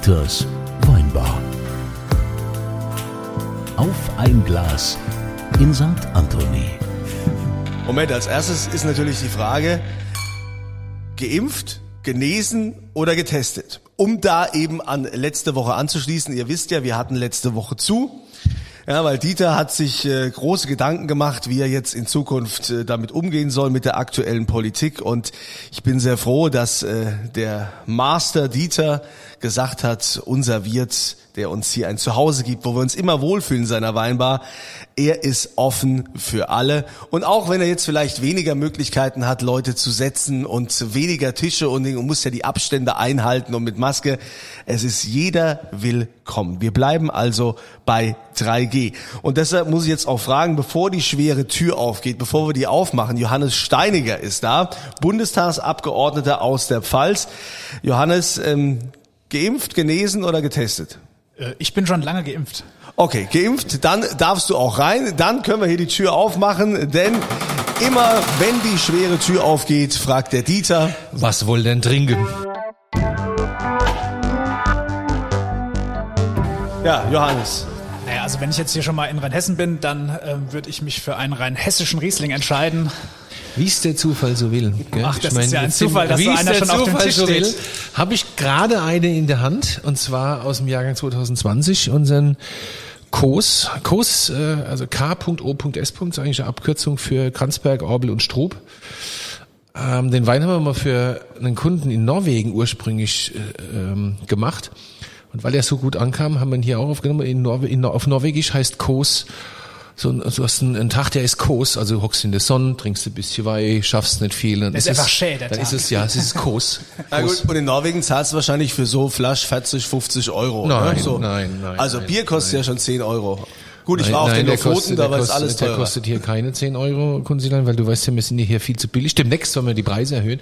Dieters Weinbar. Auf ein Glas in St. Anthony. Moment, als erstes ist natürlich die Frage, geimpft, genesen oder getestet? Um da eben an letzte Woche anzuschließen, ihr wisst ja, wir hatten letzte Woche zu. Ja, weil Dieter hat sich äh, große Gedanken gemacht, wie er jetzt in Zukunft äh, damit umgehen soll mit der aktuellen Politik. Und ich bin sehr froh, dass äh, der Master Dieter gesagt hat, unser Wirt, der uns hier ein Zuhause gibt, wo wir uns immer wohlfühlen in seiner Weinbar, er ist offen für alle. Und auch wenn er jetzt vielleicht weniger Möglichkeiten hat, Leute zu setzen und weniger Tische und, muss ja die Abstände einhalten und mit Maske, es ist jeder willkommen. Wir bleiben also bei 3G. Und deshalb muss ich jetzt auch fragen, bevor die schwere Tür aufgeht, bevor wir die aufmachen, Johannes Steiniger ist da, Bundestagsabgeordneter aus der Pfalz. Johannes, ähm, geimpft, genesen oder getestet? Äh, Ich bin schon lange geimpft. Okay, geimpft, dann darfst du auch rein. Dann können wir hier die Tür aufmachen, denn immer wenn die schwere Tür aufgeht, fragt der Dieter. Was wohl denn trinken? Ja, Johannes. Naja, also wenn ich jetzt hier schon mal in Rheinhessen bin, dann ähm, würde ich mich für einen rein hessischen Riesling entscheiden. Wie es der Zufall so will. Gell? Ach, das ist ja ein Zufall, dass so einer schon auf dem Tisch so will, steht. habe ich gerade eine in der Hand und zwar aus dem Jahrgang 2020 unseren Kos, Kos, äh, also K.O.S. ist eigentlich eine Abkürzung für Kranzberg, Orbel und Strub. Ähm, den Wein haben wir mal für einen Kunden in Norwegen ursprünglich äh, ähm, gemacht. Und weil er so gut ankam, haben wir ihn hier auch aufgenommen. In Norwe in, auf Norwegisch heißt Kos, so, ein- du hast einen, einen Tag, der ist Kos, also du hockst in der Sonne, trinkst ein bisschen Wein, schaffst nicht viel. Dann Das ist es, einfach schä, der Dann Tag. ist es, ja, es ist Kos. Na gut, und in Norwegen zahlst du wahrscheinlich für so Flasch 40, 50 Euro. Nein, ne? so. nein, nein, Also nein, Bier kostet ja schon 10 Euro. Gut, ich Nein, war auf nein, den der Lofoten, da der war es kostet- alles Der teurer. kostet hier keine 10 Euro, Kunzilein, weil du weißt ja, wir sind hier viel zu billig. Demnächst sollen wir die Preise erhöhen.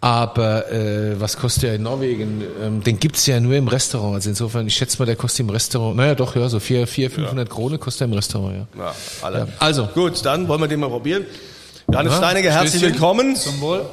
Aber äh, was kostet der in Norwegen? Ähm, den gibt's ja nur im Restaurant. Also insofern, ich schätze mal, der kostet im Restaurant, naja doch, ja, so 400, 400 500 Krone kostet er im Restaurant, ja. Ja, alle. Ja, also. Gut, dann wollen wir den mal probieren. Johannes Ja, Steiniger, herzlich Stößchen. willkommen. Zum Wohl.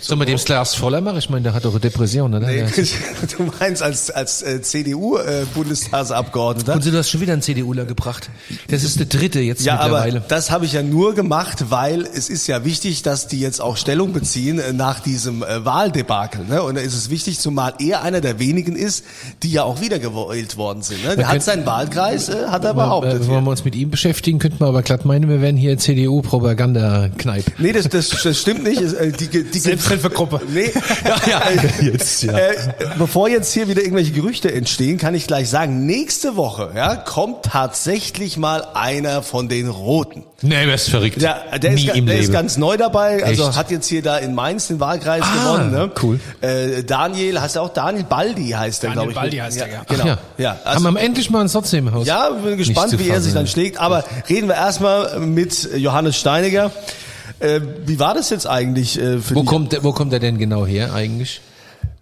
Sollen wir dem Glas voller machen? Ich meine, der hat doch eine Depression, oder? Nee, du meinst als, als äh, CDU-Bundestagsabgeordneter. Und du hast schon wieder einen CDUler gebracht. Das ist der dritte jetzt Ja, aber mittlerweile. das habe ich ja nur gemacht, weil es ist ja wichtig, dass die jetzt auch Stellung beziehen äh, nach diesem äh, Wahldebakel. Ne? Und da ist es wichtig, zumal er einer der wenigen ist, die ja auch wiedergewählt worden sind. Ne? Der hat seinen Wahlkreis, äh, hat er Äh, behauptet. Wenn wir uns mit ihm beschäftigen, könnten wir aber glatt meinen, wir wären hier CDU-Propaganda-Kneipe. Nee, das, das, das stimmt nicht. Äh, Die, die, Selbsthilfegruppe. Nee, ja, Jetzt, ja. Äh, bevor jetzt hier wieder irgendwelche Gerüchte entstehen, kann ich gleich sagen, nächste Woche ja, kommt tatsächlich mal einer von den Roten. Nee, wer ist verrückt. Ja, der, ist, Nie ga- im der Leben. ist ganz neu dabei, also Echt? hat jetzt hier da in Mainz den Wahlkreis Ah, gewonnen. Ne? cool. Äh, Daniel, heißt er auch Daniel Baldi heißt er, Daniel glaube ich. Baldi heißt ja, er, ja. Genau. ja. ja. Haben Also, wir endlich mal einen Satz im Haus. ja, bin gespannt, wie er sich dann schlägt. Aber reden wir erstmal mit Johannes Steiniger. Äh, wie war das jetzt eigentlich äh, für Wo dich? kommt, der, wo kommt er denn genau her eigentlich?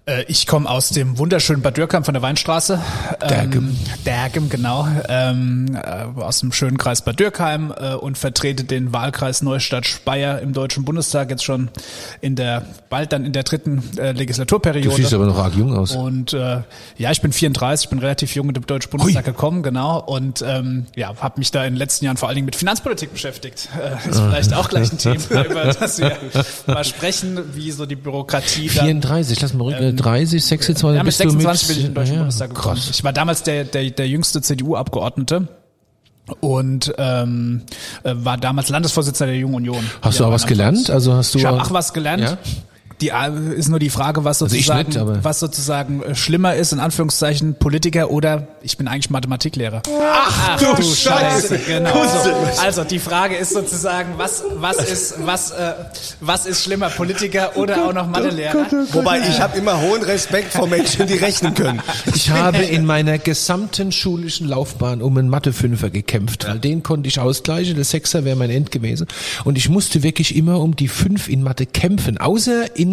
Äh, Ich komme aus dem wunderschönen Bad Dürkheim von der Weinstraße. Dergem. Ähm, Dergem, genau. Ähm, äh, aus dem schönen Kreis Bad Dürkheim äh, und vertrete den Wahlkreis Neustadt-Speyer im Deutschen Bundestag jetzt schon in der, bald dann in der dritten äh, Du Legislaturperiode. siehst aber noch arg jung aus. Und äh, ja, ich bin 34, ich bin relativ jung in den Deutschen Bundestag gekommen, genau. Und ähm, ja, habe mich da in den letzten Jahren vor allen Dingen mit Finanzpolitik beschäftigt. Äh, ist vielleicht auch gleich ein Thema, über das wir mal sprechen, wie so die Bürokratie da 34, lass mal rücken, 30, 26, ja, mit bist 26 du bin ich in den Deutschen ja, Bundestag gekommen. Krass. Ich war damals der, der, der jüngste CDU-Abgeordnete und ähm, äh, war damals Landesvorsitzender der Jungen Union. Hast du auch was gelernt? Also hast du Ich habe auch- auch was gelernt. Ja? Die äh, ist nur die Frage, was Also sozusagen, nicht, aber- was sozusagen äh, schlimmer ist, in Anführungszeichen Politiker oder ich bin eigentlich Mathematiklehrer. Ach, du Scheiße. Genau. Kusse. So. Also die Frage ist sozusagen, was was ist was äh, was ist schlimmer, Politiker oder auch noch Mathelehrer? Wobei ich habe immer hohen Respekt vor Menschen, die rechnen können. Ich habe in meiner gesamten schulischen Laufbahn um einen Mathe-Fünfer gekämpft, weil den konnte ich ausgleichen, der Sechser wäre mein End gewesen. Und ich musste wirklich immer um die Fünf in Mathe kämpfen, außer in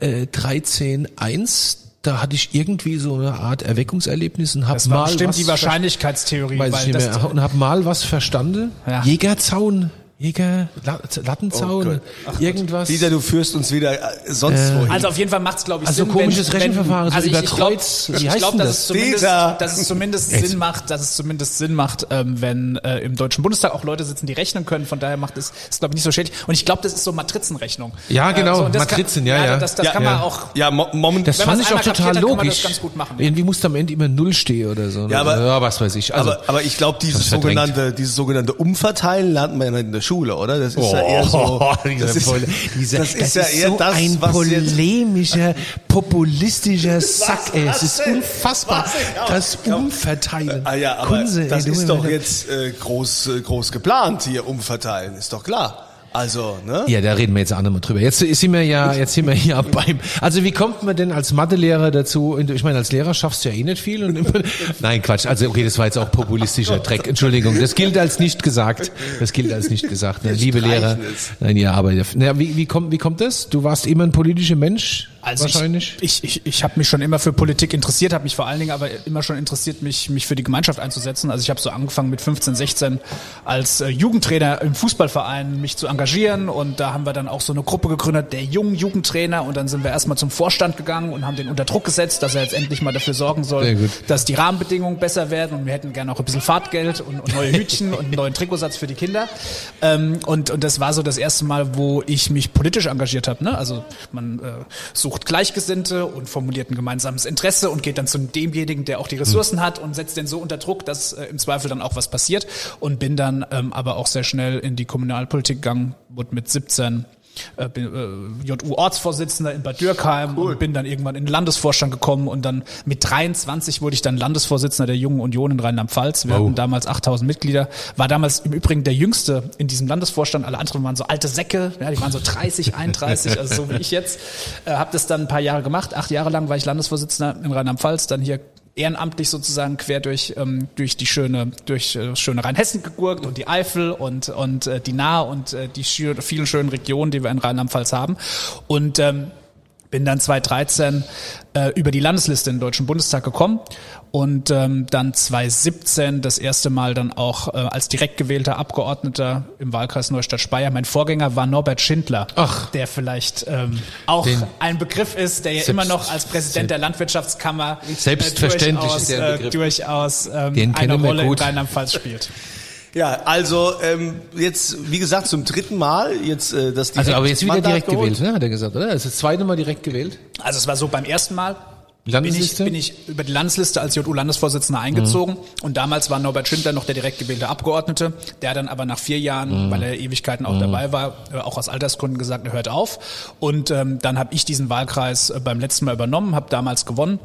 äh, 13.1, da hatte ich irgendwie so eine Art Erweckungserlebnis und habe mal bestimmt was die Wahrscheinlichkeitstheorie, Weiß ich nicht mehr. Und habe mal was verstanden. Ja. Jägerzaun Jäger, La- Lattenzaun, irgendwas. Dieter, du führst uns wieder äh, sonst wohin. Also auf jeden Fall macht es, glaube ich, Also Sinn, komisches wenn, Rechenverfahren, wenn, so also über ich, glaub, Kreuz. Ich glaube, denn dass das? es zumindest, Dieter! dass es zumindest Jetzt. Sinn macht, dass es zumindest Sinn macht, ähm, wenn äh, im Deutschen Bundestag auch Leute sitzen, die rechnen können. Von daher macht es, ist glaube ich nicht so schädlich. Und ich glaube, das ist so Matrizenrechnung. Ja, genau, so, und das Matrizen, kann, ja, ja. Das, das Ja, kann ja. man auch. ja, mo moment, Das fand ich auch total hat, kann man logisch. das ganz gut machen. Irgendwie muss am Ende immer Null stehen oder so. Ja, aber- ja, was weiß ich. Also, aber, aber ich glaube, dieses sogenannte, dieses sogenannte Umverteilen lernt man ja in der Schule, oder? Das ist ja eher so. dieser Das ist, dieser, das ist ja eher so das, ein polemischer, populistischer Sack, ey. Es ist unfassbar. Das Umverteilen. Ah ja, aber Kunze, ey, das du ist doch jetzt äh, groß, äh, groß geplant hier umverteilen, ist doch klar. Also, ne? Ja, da reden wir jetzt auch nochmal drüber. Jetzt sind wir ja, jetzt sind wir hier beim, also wie kommt man denn als Mathelehrer dazu, ich meine, als Lehrer schaffst du ja eh nicht viel und immer, nein, Quatsch, also okay, das war jetzt auch populistischer Dreck, Entschuldigung, das gilt als nicht gesagt, das gilt als nicht gesagt, ne, liebe Lehrer, nein, ja, aber, na, wie, wie kommt, wie kommt das? Du warst immer ein politischer Mensch, Also wahrscheinlich? Ich, ich, ich, ich habe mich schon immer für Politik interessiert, habe mich vor allen Dingen aber immer schon interessiert, mich, mich für die Gemeinschaft einzusetzen. Also ich habe so angefangen mit 15, 16 als äh, Jugendtrainer im Fußballverein mich zu engagieren und da haben wir dann auch so eine Gruppe gegründet, der jungen Jugendtrainer und dann sind wir erstmal zum Vorstand gegangen und haben den unter Druck gesetzt, dass er jetzt endlich mal dafür sorgen soll, dass die Rahmenbedingungen besser werden und wir hätten gerne auch ein bisschen Fahrtgeld und, und neue Hütchen und einen neuen Trikotsatz für die Kinder. Ähm, und, und das war so das erste Mal, wo ich mich politisch engagiert habe. Ne? Also man äh, sucht Gleichgesinnte und formuliert ein gemeinsames Interesse und geht dann zu demjenigen, der auch die Ressourcen hat und setzt den so unter Druck, dass äh, im Zweifel dann auch was passiert. Und bin dann ähm, aber auch sehr schnell in die Kommunalpolitik gegangen, wurde mit 17 äh, bin, äh, JU-Ortsvorsitzender in Bad Dürkheim und bin dann irgendwann in den Landesvorstand gekommen und dann mit 23 wurde ich dann Landesvorsitzender der Jungen Union in Rheinland-Pfalz. Wir hatten damals 8000 Mitglieder, war damals im Übrigen der Jüngste in diesem Landesvorstand. Alle anderen waren so alte Säcke, ja, die waren so 30, 31, also so wie ich jetzt. Äh, habe das dann ein paar Jahre gemacht. Acht Jahre lang war ich Landesvorsitzender in Rheinland-Pfalz, dann hier ehrenamtlich sozusagen quer durch ähm, durch die schöne durch äh, schöne Rheinhessen gegurkt und die Eifel und und äh, die Nahe und äh, die vielen schönen Regionen, die wir in Rheinland-Pfalz haben. Und ähm, bin dann 2013 äh, über die Landesliste in den Deutschen Bundestag gekommen und ähm, dann 2017 das erste Mal dann auch äh, als direkt gewählter Abgeordneter im Wahlkreis Neustadt-Speyer. Mein Vorgänger war Norbert Schindler, Ach. der vielleicht ähm, auch ein Begriff ist, der ja immer noch als Präsident der Landwirtschaftskammer äh, Selbstverständlich durchaus, ist der ein äh, Begriff. durchaus ähm, eine Rolle gut. in Rheinland-Pfalz spielt. Ja, also ähm, jetzt, wie gesagt, zum dritten Mal jetzt äh, das Also, aber jetzt wieder Mandat direkt geholt. gewählt, ne, hat er gesagt, oder? Das ist das zweite Mal direkt gewählt. Also es war so beim ersten Mal bin ich, Landesliste? bin ich über die Landesliste als JU-Landesvorsitzender eingezogen und damals war Norbert Schindler noch der direkt gewählte Abgeordnete, der dann aber nach vier Jahren, weil er Ewigkeiten auch dabei war, äh, auch aus Altersgründen gesagt, er hört auf. Und ähm, dann habe ich diesen Wahlkreis äh, beim letzten Mal übernommen, habe damals gewonnen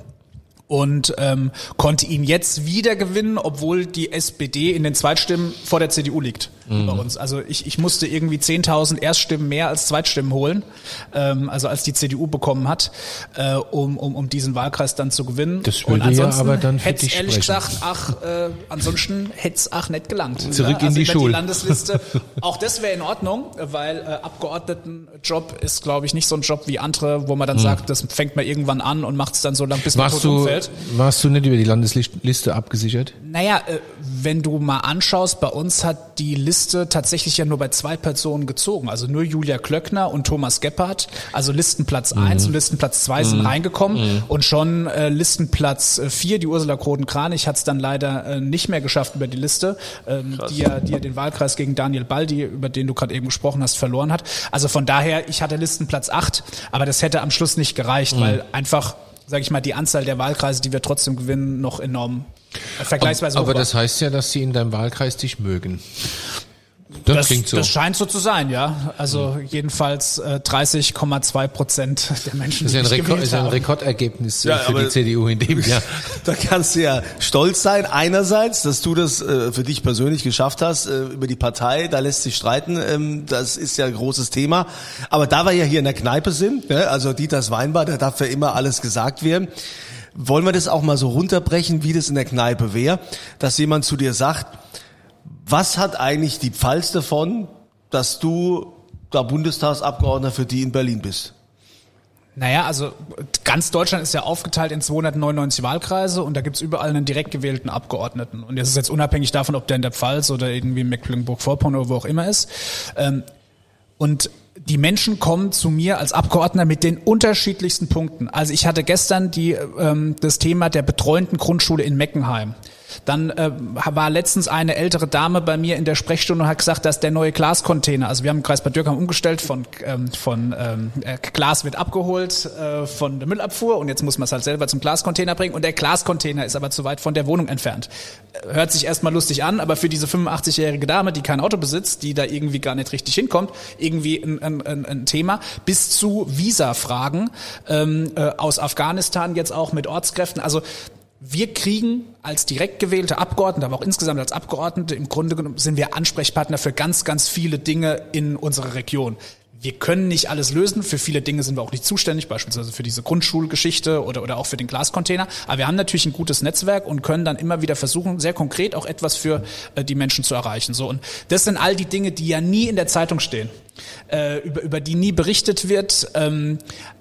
und ähm, konnte ihn jetzt wieder gewinnen, obwohl die SPD in den Zweitstimmen vor der CDU liegt bei uns. Also ich, ich musste irgendwie 10.000 Erststimmen mehr als Zweitstimmen holen, ähm, also als die CDU bekommen hat, äh, um, um, um diesen Wahlkreis dann zu gewinnen. Das würde ja ansonsten aber dann für dich ehrlich sprechen. gesagt, ach, äh, ansonsten hätte es ach nicht gelangt. Zurück in also die über Schule. Die Landesliste. Auch das wäre in Ordnung, weil äh, Abgeordnetenjob ist, glaube ich, nicht so ein Job wie andere, wo man dann sagt, das fängt man irgendwann an und macht es dann so lang, bis man Warst tot umfällt. warst du nicht über die Landesliste abgesichert? Naja, äh, wenn du mal anschaust, bei uns hat die Liste tatsächlich ja nur bei zwei Personen gezogen. Also nur Julia Klöckner und Thomas Gebhardt. Also Listenplatz Mhm. und Listenplatz zwei sind reingekommen. Und schon äh, Listenplatz äh, vier, die Ursula Kroden-Kranich, hat es dann leider äh, nicht mehr geschafft über die Liste, ähm, die, ja, die ja den Wahlkreis gegen Daniel Baldi, über den du gerade eben gesprochen hast, verloren hat. Also von daher, ich hatte Listenplatz acht, aber das hätte am Schluss nicht Mhm. gereicht, weil einfach, sage ich mal, die Anzahl der Wahlkreise, die wir trotzdem gewinnen, noch enorm äh, vergleichsweise hoch Aber war. das heißt ja, dass sie in deinem Wahlkreis dich mögen. Das, Das, klingt so. das scheint so zu sein, ja. Also jedenfalls äh, 30,2 Prozent der Menschen, Das ist ja ein, Rekord, ist ein. Rekordergebnis Ja, für die CDU in dem Jahr. Da kannst du ja stolz sein, einerseits, dass du das äh, für dich persönlich geschafft hast, äh, über die Partei, da lässt sich streiten, ähm, das ist ja ein großes Thema. Aber da wir ja hier in der Kneipe sind, ne, also Dieters Weinbar, da darf ja immer alles gesagt werden, wollen wir das auch mal so runterbrechen, wie das in der Kneipe wäre, dass jemand zu dir sagt, was hat eigentlich die Pfalz davon, dass du da Bundestagsabgeordneter für die in Berlin bist? Naja, also ganz Deutschland ist ja aufgeteilt in 299 Wahlkreise und da gibt's überall einen direkt gewählten Abgeordneten. Und das ist jetzt unabhängig davon, ob der in der Pfalz oder irgendwie Mecklenburg-Vorpommern oder wo auch immer ist. Ähm, und die Menschen kommen zu mir als Abgeordneter mit den unterschiedlichsten Punkten. Also ich hatte gestern die, ähm, das Thema der betreuenden Grundschule in Meckenheim. Dann äh, war letztens eine ältere Dame bei mir in der Sprechstunde und hat gesagt, dass der neue Glascontainer, also wir haben im Kreis Bad Dürkheim umgestellt, von, ähm, von ähm, äh, Glas wird abgeholt äh, von der Müllabfuhr und jetzt muss man es halt selber zum Glascontainer bringen und der Glascontainer ist aber zu weit von der Wohnung entfernt. Hört sich erstmal lustig an, aber für diese 85-jährige Dame, die kein Auto besitzt, die da irgendwie gar nicht richtig hinkommt, irgendwie ein, ein, ein Thema, bis zu Visa-Fragen ähm, äh, aus Afghanistan jetzt auch mit Ortskräften. Also wir kriegen als direkt gewählte Abgeordnete, aber auch insgesamt als Abgeordnete, im Grunde genommen sind wir Ansprechpartner für ganz, ganz viele Dinge in unserer Region. Wir können nicht alles lösen. Für viele Dinge sind wir auch nicht zuständig, beispielsweise für diese Grundschulgeschichte oder, oder auch für den Glascontainer. Aber wir haben natürlich ein gutes Netzwerk und können dann immer wieder versuchen, sehr konkret auch etwas für äh, die Menschen zu erreichen. So und das sind all die Dinge, die ja nie in der Zeitung stehen, äh, über, über die nie berichtet wird, ähm,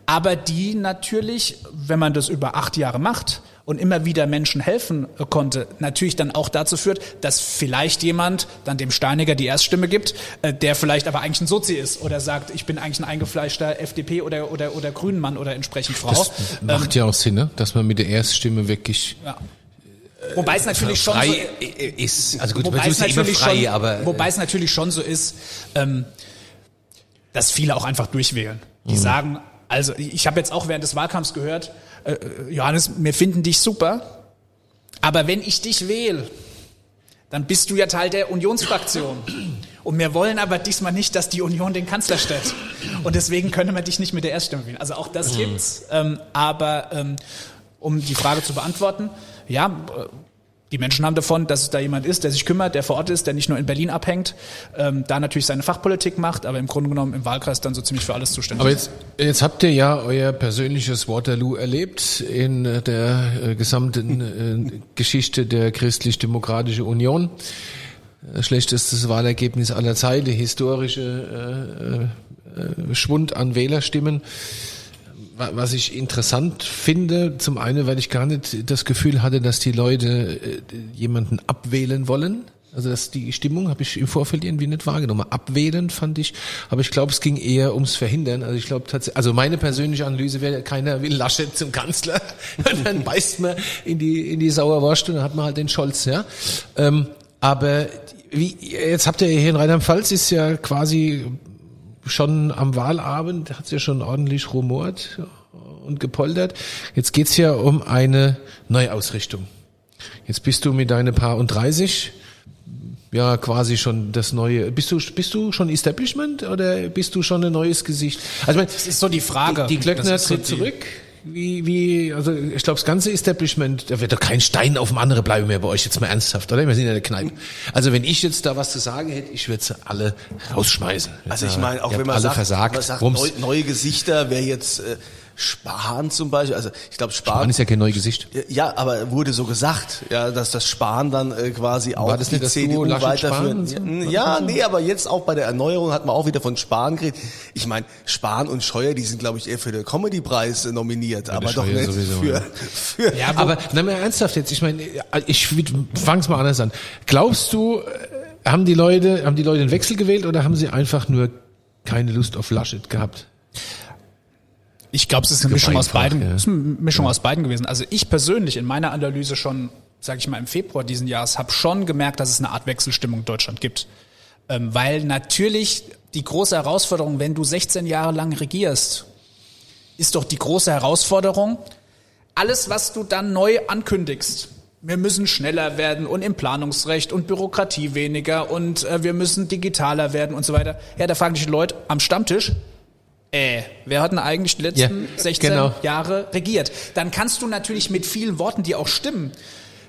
aber die natürlich, wenn man das über acht Jahre macht, und immer wieder Menschen helfen konnte, natürlich dann auch dazu führt, dass vielleicht jemand dann dem Steiniger die Erststimme gibt, äh, der vielleicht aber eigentlich ein Sozi ist oder sagt, ich bin eigentlich ein eingefleischter FDP oder, oder, oder Grünenmann oder entsprechend Frau. Das macht ähm, ja auch Sinn, ne? dass man mit der Erststimme wirklich ja. Wobei es natürlich frei schon so ist. Also gut, wobei es natürlich frei, schon, aber wobei es natürlich schon so ist, ähm, dass viele auch einfach durchwählen. Die mhm. sagen, also ich habe jetzt auch während des Wahlkampfs gehört, äh, Johannes, wir finden dich super, aber wenn ich dich wähle, dann bist du ja Teil der Unionsfraktion. Und wir wollen aber diesmal nicht, dass die Union den Kanzler stellt. Und deswegen können wir dich nicht mit der Erststimme wählen. Also auch das mhm. gibt's. Ähm, aber ähm, um die Frage zu beantworten, ja, äh, die Menschen haben davon, dass es da jemand ist, der sich kümmert, der vor Ort ist, der nicht nur in Berlin abhängt, ähm, da natürlich seine Fachpolitik macht, aber im Grunde genommen im Wahlkreis dann so ziemlich für alles zuständig aber jetzt, jetzt habt ihr ja euer persönliches Waterloo erlebt in der äh, gesamten äh, Geschichte der Christlich-Demokratische Union. Äh, schlechtestes Wahlergebnis aller Zeiten, historische äh, äh, Schwund an Wählerstimmen was ich interessant finde, zum einen, weil ich gar nicht das Gefühl hatte, dass die Leute äh, jemanden abwählen wollen. Also das, die Stimmung habe ich im Vorfeld irgendwie nicht wahrgenommen. Abwählen fand ich, aber ich glaube, es ging eher ums Verhindern. Also ich glaube tatsächlich, also meine persönliche Analyse wäre, keiner will Laschet zum Kanzler. Dann beißt man in die in die Sauerwurst und dann hat man halt den Scholz. Ja, ähm, aber wie jetzt habt ihr hier in Rheinland-Pfalz ist ja quasi schon am Wahlabend hat es ja schon ordentlich rumort und gepoltert. Jetzt geht's ja um eine Neuausrichtung. Jetzt bist du mit deine Paar und 30 ja quasi schon das neue. Bist du bist du schon Establishment oder bist du schon ein neues Gesicht? Also ich meine, das ist so die Frage. Die, die Glöckner tritt so zurück. Wie, wie, also ich glaube, das ganze Establishment, da wird doch kein Stein auf dem anderen bleiben mehr bei euch jetzt mal ernsthaft, oder? Wir sind ja der Kneipe. Also wenn ich jetzt da was zu sagen hätte, ich würde sie alle rausschmeißen. Also ich meine, auch wenn man sagt, man sagt neue, neue Gesichter, wer jetzt äh, Spahn zum Beispiel, also ich glaube Spahn, Spahn ist ja kein neues Gesicht. Ja, aber wurde so gesagt, ja, dass das Spahn dann äh, quasi auch War das nicht die CDU weiterführen. So? Ja, nee, aber jetzt auch bei der Erneuerung hat man auch wieder von Spahn geredet. Ich meine, Spahn und Scheuer, die sind glaube ich eher für den Comedy-Preis äh, nominiert, ja, aber doch nicht sowieso, für, ja. für. Ja, aber na mal ernsthaft jetzt, ich meine, ich fang's mal anders an. Glaubst du, äh, haben die Leute, haben die Leute einen Wechsel gewählt oder haben sie einfach nur keine Lust auf Laschet gehabt? Ich glaube, es ist eine Mischung aus beiden, ja. ist eine Mischung ja. aus beiden gewesen. Also ich persönlich in meiner Analyse schon, sage ich mal, im Februar diesen Jahres habe schon gemerkt, dass es eine Art Wechselstimmung in Deutschland gibt. Ähm, weil natürlich die große Herausforderung, wenn du 16 Jahre lang regierst, ist doch die große Herausforderung, alles, was du dann neu ankündigst, wir müssen schneller werden und im Planungsrecht und Bürokratie weniger und äh, wir müssen digitaler werden und so weiter. Ja, da fragen dich die Leute am Stammtisch, äh, wer hat denn eigentlich die letzten ja, 16 genau. Jahre regiert? Dann kannst du natürlich mit vielen Worten, die auch stimmen,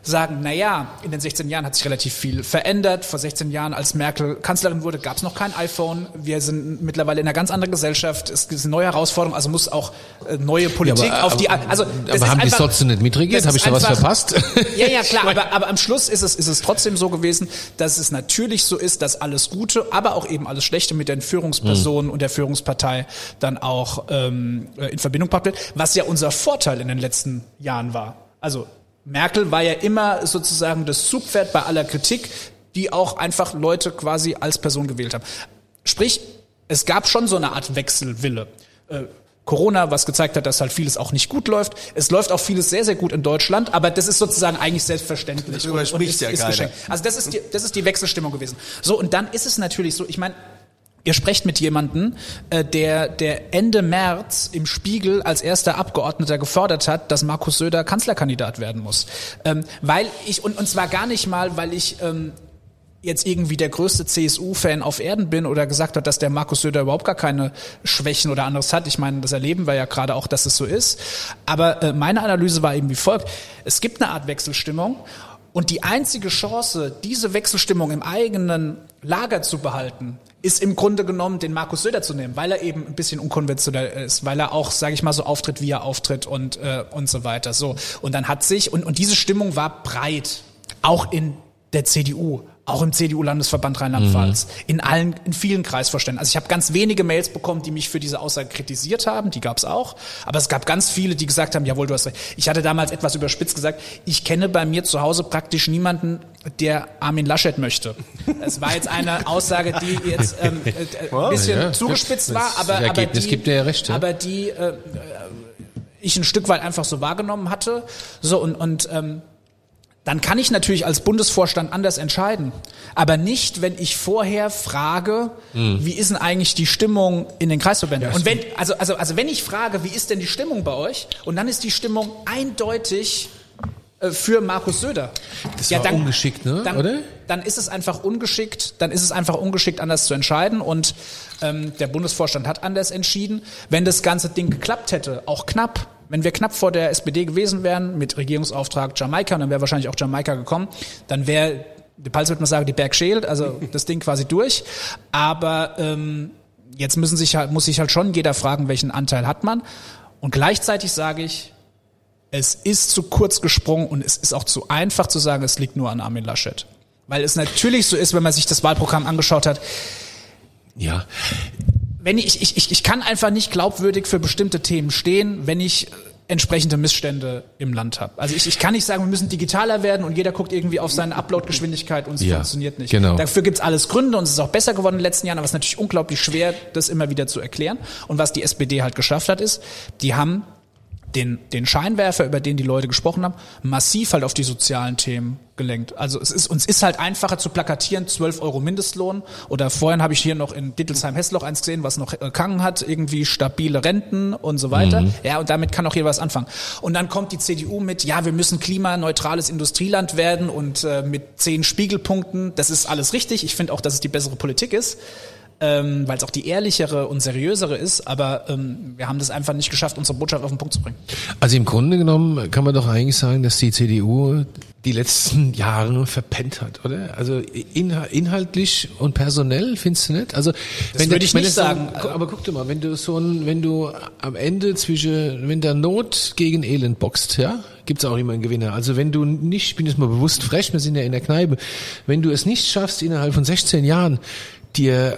sagen, na ja, in den 16 Jahren hat sich relativ viel verändert. Vor 16 Jahren, als Merkel Kanzlerin wurde, gab es noch kein iPhone. Wir sind mittlerweile in einer ganz anderen Gesellschaft. Es eine neue Herausforderung, also muss auch äh, neue Politik aber, auf die. aber- Also aber haben die einfach- trotzdem nicht mitregiert? Habe ich da was einfach- verpasst? Ja, ja, klar, aber, aber am Schluss ist es, ist es trotzdem so gewesen, dass es natürlich so ist, dass alles Gute, aber auch eben alles Schlechte mit den Führungspersonen und der Führungspartei dann auch ähm, in Verbindung gebracht wird, was ja unser Vorteil in den letzten Jahren war. Also Merkel war ja immer sozusagen das Zugpferd bei aller Kritik, die auch einfach Leute quasi als Person gewählt haben. Sprich, es gab schon so eine Art Wechselwille. Äh, Corona, was gezeigt hat, dass halt vieles auch nicht gut läuft. Es läuft auch vieles sehr, sehr gut in Deutschland, aber das ist sozusagen eigentlich selbstverständlich. Darüber spricht ja keiner. geschenkt. Also das ist, die, das ist die Wechselstimmung gewesen. So, und dann ist es natürlich so, ich meine, Ihr sprecht mit jemandem, äh, der, der Ende März im Spiegel als erster Abgeordneter gefordert hat, dass Markus Söder Kanzlerkandidat werden muss. Ähm, weil ich, und, und zwar gar nicht mal, weil ich ähm, jetzt irgendwie der größte CSU-Fan auf Erden bin oder gesagt hat, dass der Markus Söder überhaupt gar keine Schwächen oder anderes hat. Ich meine, das erleben wir ja gerade auch, dass es so ist. Aber äh, meine Analyse war eben wie folgt. Es gibt eine Art Wechselstimmung und die einzige Chance, diese Wechselstimmung im eigenen Lager zu behalten, ist im Grunde genommen, den Markus Söder zu nehmen, weil er eben ein bisschen unkonventionell ist, weil er auch, sage ich mal, so auftritt, wie er auftritt und äh, und so weiter. So und dann hat sich und und diese Stimmung war breit, auch in der CDU, auch im CDU-Landesverband Rheinland-Pfalz, in allen, in vielen Kreisvorständen. Also ich habe ganz wenige Mails bekommen, die mich für diese Aussage kritisiert haben, die gab es auch, aber es gab ganz viele, die gesagt haben, jawohl, du hast recht. Ich hatte damals etwas überspitzt gesagt, ich kenne bei mir zu Hause praktisch niemanden, der Armin Laschet möchte. Es war jetzt eine Aussage, die jetzt ähm, äh, äh, ein bisschen ja. zugespitzt Das war, aber, aber die, gibt dir ja recht, ja. aber die äh, ich ein Stück weit einfach so wahrgenommen hatte. So und und ähm, dann kann ich natürlich als Bundesvorstand anders entscheiden. Aber nicht, wenn ich vorher frage, wie ist denn eigentlich die Stimmung in den Kreisverbänden? und wenn, also, also, also wenn ich frage, wie ist denn die Stimmung bei euch? Und dann ist die Stimmung eindeutig äh, für Markus Söder. Das war ungeschickt, ne? Dann, Oder? Dann ist es einfach ungeschickt, dann ist es einfach ungeschickt, anders zu entscheiden. Und ähm, der Bundesvorstand hat anders entschieden. Wenn das ganze Ding geklappt hätte, auch knapp, wenn wir knapp vor der SPD gewesen wären, mit Regierungsauftrag Jamaika, und dann wäre wahrscheinlich auch Jamaika gekommen, dann wäre, die Pals würde man sagen, die Berg schält, also das Ding quasi durch. Aber ähm, jetzt müssen sich halt, muss sich halt schon jeder fragen, welchen Anteil hat man. Und gleichzeitig sage ich, es ist zu kurz gesprungen und es ist auch zu einfach zu sagen, es liegt nur an Armin Laschet. Weil es natürlich so ist, wenn man sich das Wahlprogramm angeschaut hat, Ja. Wenn ich, ich, ich, ich kann einfach nicht glaubwürdig für bestimmte Themen stehen, wenn ich äh, entsprechende Missstände im Land habe. Also ich, ich kann nicht sagen, wir müssen digitaler werden und jeder guckt irgendwie auf seine Upload-Geschwindigkeit und es Ja, funktioniert nicht. genau. Dafür gibt's alles Gründe und es ist auch besser geworden in den letzten Jahren, aber es ist natürlich unglaublich schwer, das immer wieder zu erklären. Und was die SPD halt geschafft hat, ist, die haben den, den Scheinwerfer, über den die Leute gesprochen haben, massiv halt auf die sozialen Themen gelenkt. Also es ist, uns ist halt einfacher zu plakatieren, 12 Euro Mindestlohn oder vorhin habe ich hier noch in Dittelsheim-Hessloch eins gesehen, was noch äh, Kangen hat, irgendwie stabile Renten und so weiter. Ja, und damit kann auch jeder was anfangen. Und dann kommt die CDU mit, ja, wir müssen klimaneutrales Industrieland werden und äh, mit zehn Spiegelpunkten. Das ist alles richtig. Ich finde auch, dass es die bessere Politik ist ähm, weil es auch die ehrlichere und seriösere ist, aber ähm, wir haben das einfach nicht geschafft, unsere Botschaft auf den Punkt zu bringen. Also im Grunde genommen kann man doch eigentlich sagen, dass die CDU die letzten Jahre verpennt hat, oder? Also inha- inhaltlich und personell, findest du nicht? Also wenn würde ich nicht das sagen. So, aber guck dir mal, wenn du so ein, wenn du am Ende zwischen, wenn der Not gegen Elend boxt, ja, gibt's auch immer einen Gewinner. Also wenn du nicht, ich bin jetzt mal bewusst frech, wir sind ja in der Kneipe, wenn du es nicht schaffst, innerhalb von 16 Jahren dir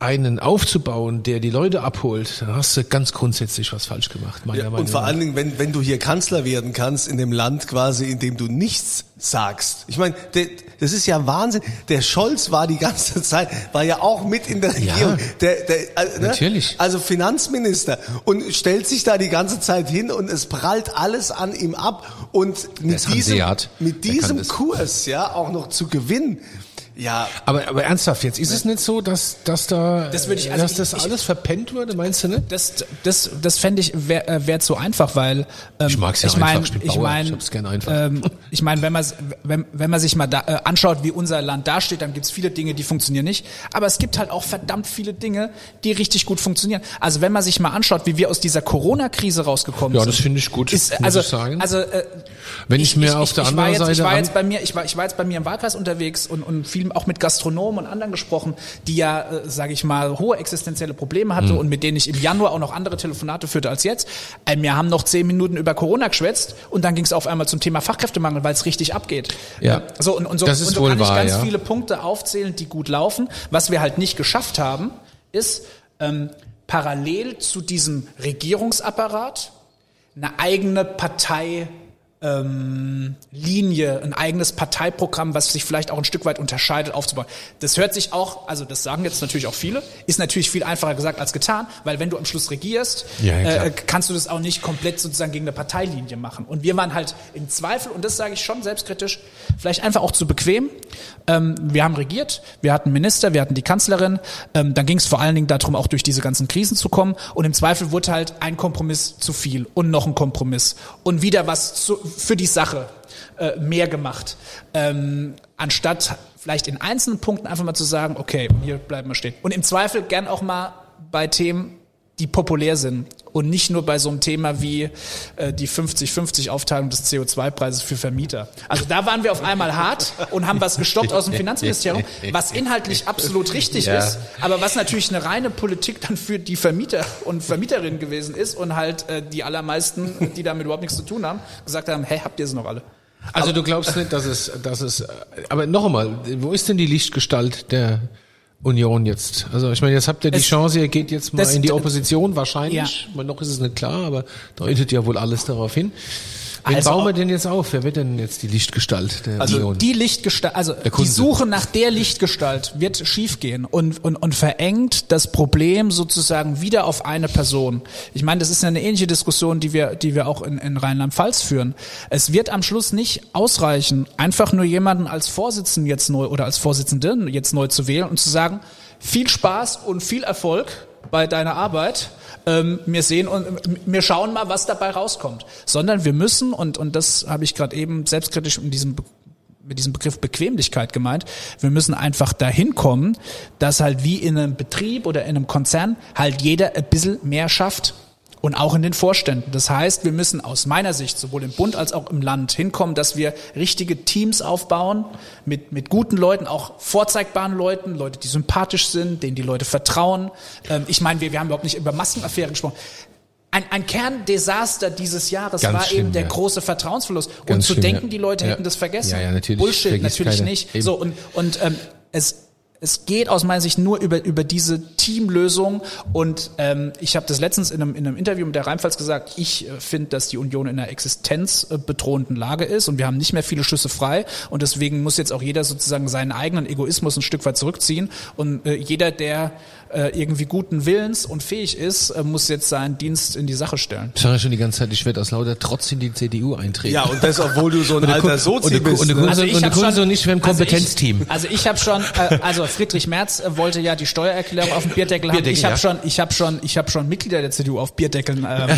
einen aufzubauen, der die Leute abholt, dann hast du ganz grundsätzlich was falsch gemacht, meiner Ja, Meinung und vor nach. allen Dingen, wenn, wenn du hier Kanzler werden kannst in dem Land quasi, in dem du nichts sagst. Ich meine, der- das ist ja Wahnsinn. Der Scholz war die ganze Zeit, war ja auch mit in der Ja, Regierung. Der, der, also, ne? natürlich. Also Finanzminister und stellt sich da die ganze Zeit hin und es prallt alles an ihm ab und mit diesem, mit diesem. Kurs ja auch noch zu gewinnen. Ja, Aber, aber ernsthaft jetzt, ist es nicht so, dass, dass da, Das würde ich- also dass das ich- alles verpennt wurde, meinst du nicht? Das, das, das fände ich wäre äh, wär zu einfach, weil ähm, Ich mag's ja ich mein, einfach, ich bin ich mein. Ähm, ich meine, wenn man wenn, wenn man sich mal da, äh, anschaut, wie unser Land dasteht, dann gibt's viele Dinge, die funktionieren nicht. Aber es gibt halt auch verdammt viele Dinge, die richtig gut funktionieren. Also wenn man sich mal anschaut, wie wir aus dieser Corona-Krise rausgekommen Ja, sind, das finde ich gut, Ist, muss also, ich sagen. also äh, Wenn ich mir auf der anderen jetzt, Seite ich war jetzt bei mir, ich war, ich war jetzt bei mir im Wahlkreis unterwegs und, und viel auch mit Gastronomen und anderen gesprochen, die ja, äh, sage ich mal, hohe existenzielle Probleme hatte Mhm. und mit denen ich im Januar auch noch andere Telefonate führte als jetzt. Äh, wir haben noch zehn Minuten über Corona geschwätzt und dann ging es auf einmal zum Thema Fachkräftemangel, weil es richtig abgeht. Ja. Äh, So und, und so, und so kann ich wahr, ganz ja. viele Punkte aufzählen, die gut laufen. Was wir halt nicht geschafft haben, ist ähm, parallel zu diesem Regierungsapparat eine eigene Partei ähm, Linie, ein eigenes Parteiprogramm, was sich vielleicht auch ein Stück weit unterscheidet, aufzubauen. Das hört sich auch, also das sagen jetzt natürlich auch viele, ist natürlich viel einfacher gesagt als getan, weil wenn du am Schluss regierst, Ja, äh, kannst du das auch nicht komplett sozusagen gegen eine Parteilinie machen. Und wir waren halt im Zweifel, und das sage ich schon selbstkritisch, vielleicht einfach auch zu bequem. Ähm, wir haben regiert, wir hatten Minister, wir hatten die Kanzlerin, ähm, dann ging es vor allen Dingen darum, auch durch diese ganzen Krisen zu kommen. Und im Zweifel wurde halt ein Kompromiss zu viel und noch ein Kompromiss und wieder was zu, für die Sache äh, mehr gemacht, ähm, anstatt vielleicht in einzelnen Punkten einfach mal zu sagen, okay, hier bleiben wir stehen. Und im Zweifel gern auch mal bei Themen, die populär sind und nicht nur bei so einem Thema wie äh, die 50-50-Aufteilung des CO2-Preises für Vermieter. Also da waren wir auf einmal hart und haben was gestoppt aus dem Finanzministerium, was inhaltlich absolut richtig Ja. ist, aber was natürlich eine reine Politik dann für die Vermieter und Vermieterinnen gewesen ist und halt äh, die allermeisten, die damit überhaupt nichts zu tun haben, gesagt haben, hey, habt ihr sie noch alle? Also du glaubst nicht, dass es, dass es, aber noch einmal, wo ist denn die Lichtgestalt der Union jetzt? Also ich meine, jetzt habt ihr die Es- Chance, ihr geht jetzt mal in die Opposition, wahrscheinlich. Ja. Noch ist es nicht klar, aber deutet ja wohl alles darauf hin. Wen Also- bauen wir denn jetzt auf? Wer wird denn jetzt die Lichtgestalt der Also Union? Die Lichtgestalt, also die. Suche nach der Lichtgestalt wird schiefgehen und, und, und verengt das Problem sozusagen wieder auf eine Person. Ich meine, das ist ja eine ähnliche Diskussion, die wir, die wir auch in, in Rheinland-Pfalz führen. Es wird am Schluss nicht ausreichen, einfach nur jemanden als Vorsitzenden jetzt neu oder als Vorsitzenden jetzt neu zu wählen und zu sagen, viel Spaß und viel Erfolg bei deiner Arbeit. Ähm, wir sehen und wir schauen mal, was dabei rauskommt. Sondern wir müssen, und, und das habe ich gerade eben selbstkritisch in diesem mit diesem Begriff Bequemlichkeit gemeint. Wir müssen einfach dahin kommen, dass halt wie in einem Betrieb oder in einem Konzern halt jeder ein bisschen mehr schafft. Und auch in den Vorständen. Das heißt, wir müssen aus meiner Sicht sowohl im Bund als auch im Land hinkommen, dass wir richtige Teams aufbauen mit, mit guten Leuten, auch vorzeigbaren Leuten, Leute, die sympathisch sind, denen die Leute vertrauen. Ähm, ich meine, wir, wir haben überhaupt nicht über Massenaffären gesprochen. Ein, ein Kerndesaster dieses Jahres Ganz war schlimm, eben der ja. große Vertrauensverlust. Ganz und zu schlimm, denken, ja. die Leute Ja. hätten das vergessen. Ja, ja, natürlich. Bullshit, natürlich keiner. nicht. Eben. So, und, und ähm, es, es geht aus meiner Sicht nur über, über diese Teamlösung. Und ähm, ich habe das letztens in einem, in einem Interview mit der Rheinpfalz gesagt, ich äh, finde, dass die Union in einer existenzbedrohenden Lage ist und wir haben nicht mehr viele Schüsse frei. Und deswegen muss jetzt auch jeder sozusagen seinen eigenen Egoismus ein Stück weit zurückziehen. Und äh, jeder, der äh, irgendwie guten Willens und fähig ist, äh, muss jetzt seinen Dienst in die Sache stellen. Ich sage ja schon die ganze Zeit, ich werde aus lauter Trotz in die CDU eintreten. Ja, und das, obwohl du so ein Und alter Sozi und bist. und ne? Kun- Also, und Kunze und ich, wir haben ein also Kompetenzteam. Ich, also ich habe schon, äh, also Friedrich Merz äh, wollte ja die Steuererklärung auf dem Bierdeckel haben. Bierdeckel, Ich habe ja. schon, ich habe schon, ich habe schon Mitglieder der CDU auf Bierdeckeln ähm, äh, äh,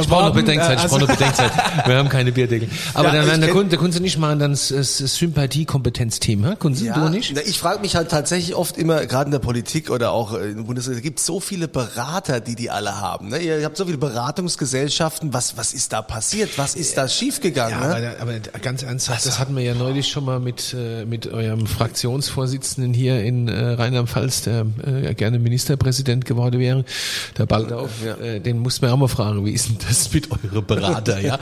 Ich brauche. Bedenkzeit, ich Äh, brauche Bedenkzeit. Wir haben keine Bierdeckel. Aber Ja, dann ich werden der kenn- Kunde, der Kunze nicht machen dann das, das Sympathie-Kompetenzteam, hä? Kunze, du nicht? ich frage mich halt tatsächlich oft immer, gerade in der Politik oder auch in der Bundesregierung, gibt so viele Berater, die die alle haben. Ne? Ihr habt so viele Beratungsgesellschaften. Was, was ist da passiert? Was ist da schiefgegangen? Ja, ne? aber, aber ganz ernsthaft, das hatten wir ja neulich schon mal mit, äh, mit eurem Fraktionsvorsitzenden hier in äh, Rheinland-Pfalz, der äh, gerne Ministerpräsident geworden wäre, der Baldauf. Äh, den mussten wir auch mal fragen, wie ist denn das mit euren Berater, ja?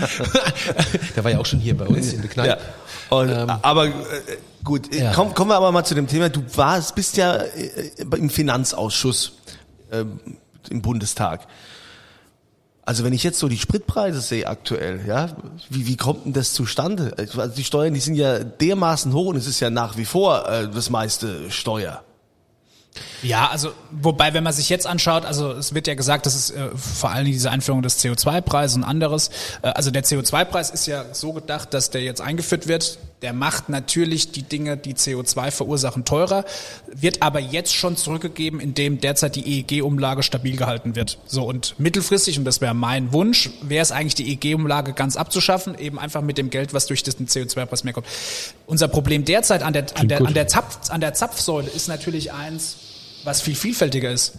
der war ja auch schon hier bei uns in der Kneipe. Ja. Und, aber äh, gut, Ja. komm, kommen wir aber mal zu dem Thema. Du warst, bist ja äh, im Finanzausschuss ähm, im Bundestag. Also wenn ich jetzt so die Spritpreise sehe aktuell, ja, wie, wie kommt denn das zustande? Also die Steuern, die sind ja dermaßen hoch und es ist ja nach wie vor äh, das meiste Steuer. Ja, also wobei, wenn man sich jetzt anschaut, also es wird ja gesagt, das ist äh, vor allen Dingen diese Einführung des CO2-Preises und anderes. Äh, also der CO2-Preis ist ja so gedacht, dass der jetzt eingeführt wird, Der macht natürlich die Dinge, die CO2 verursachen, teurer, wird aber jetzt schon zurückgegeben, indem derzeit die EEG-Umlage stabil gehalten wird. So und mittelfristig, und das wäre mein Wunsch, wäre es eigentlich die EEG-Umlage ganz abzuschaffen, eben einfach mit dem Geld, was durch den CO2-Preis mehr kommt. Unser Problem derzeit an der, an der, an der, Zapf, an der Zapfsäule ist natürlich eins, was viel vielfältiger ist.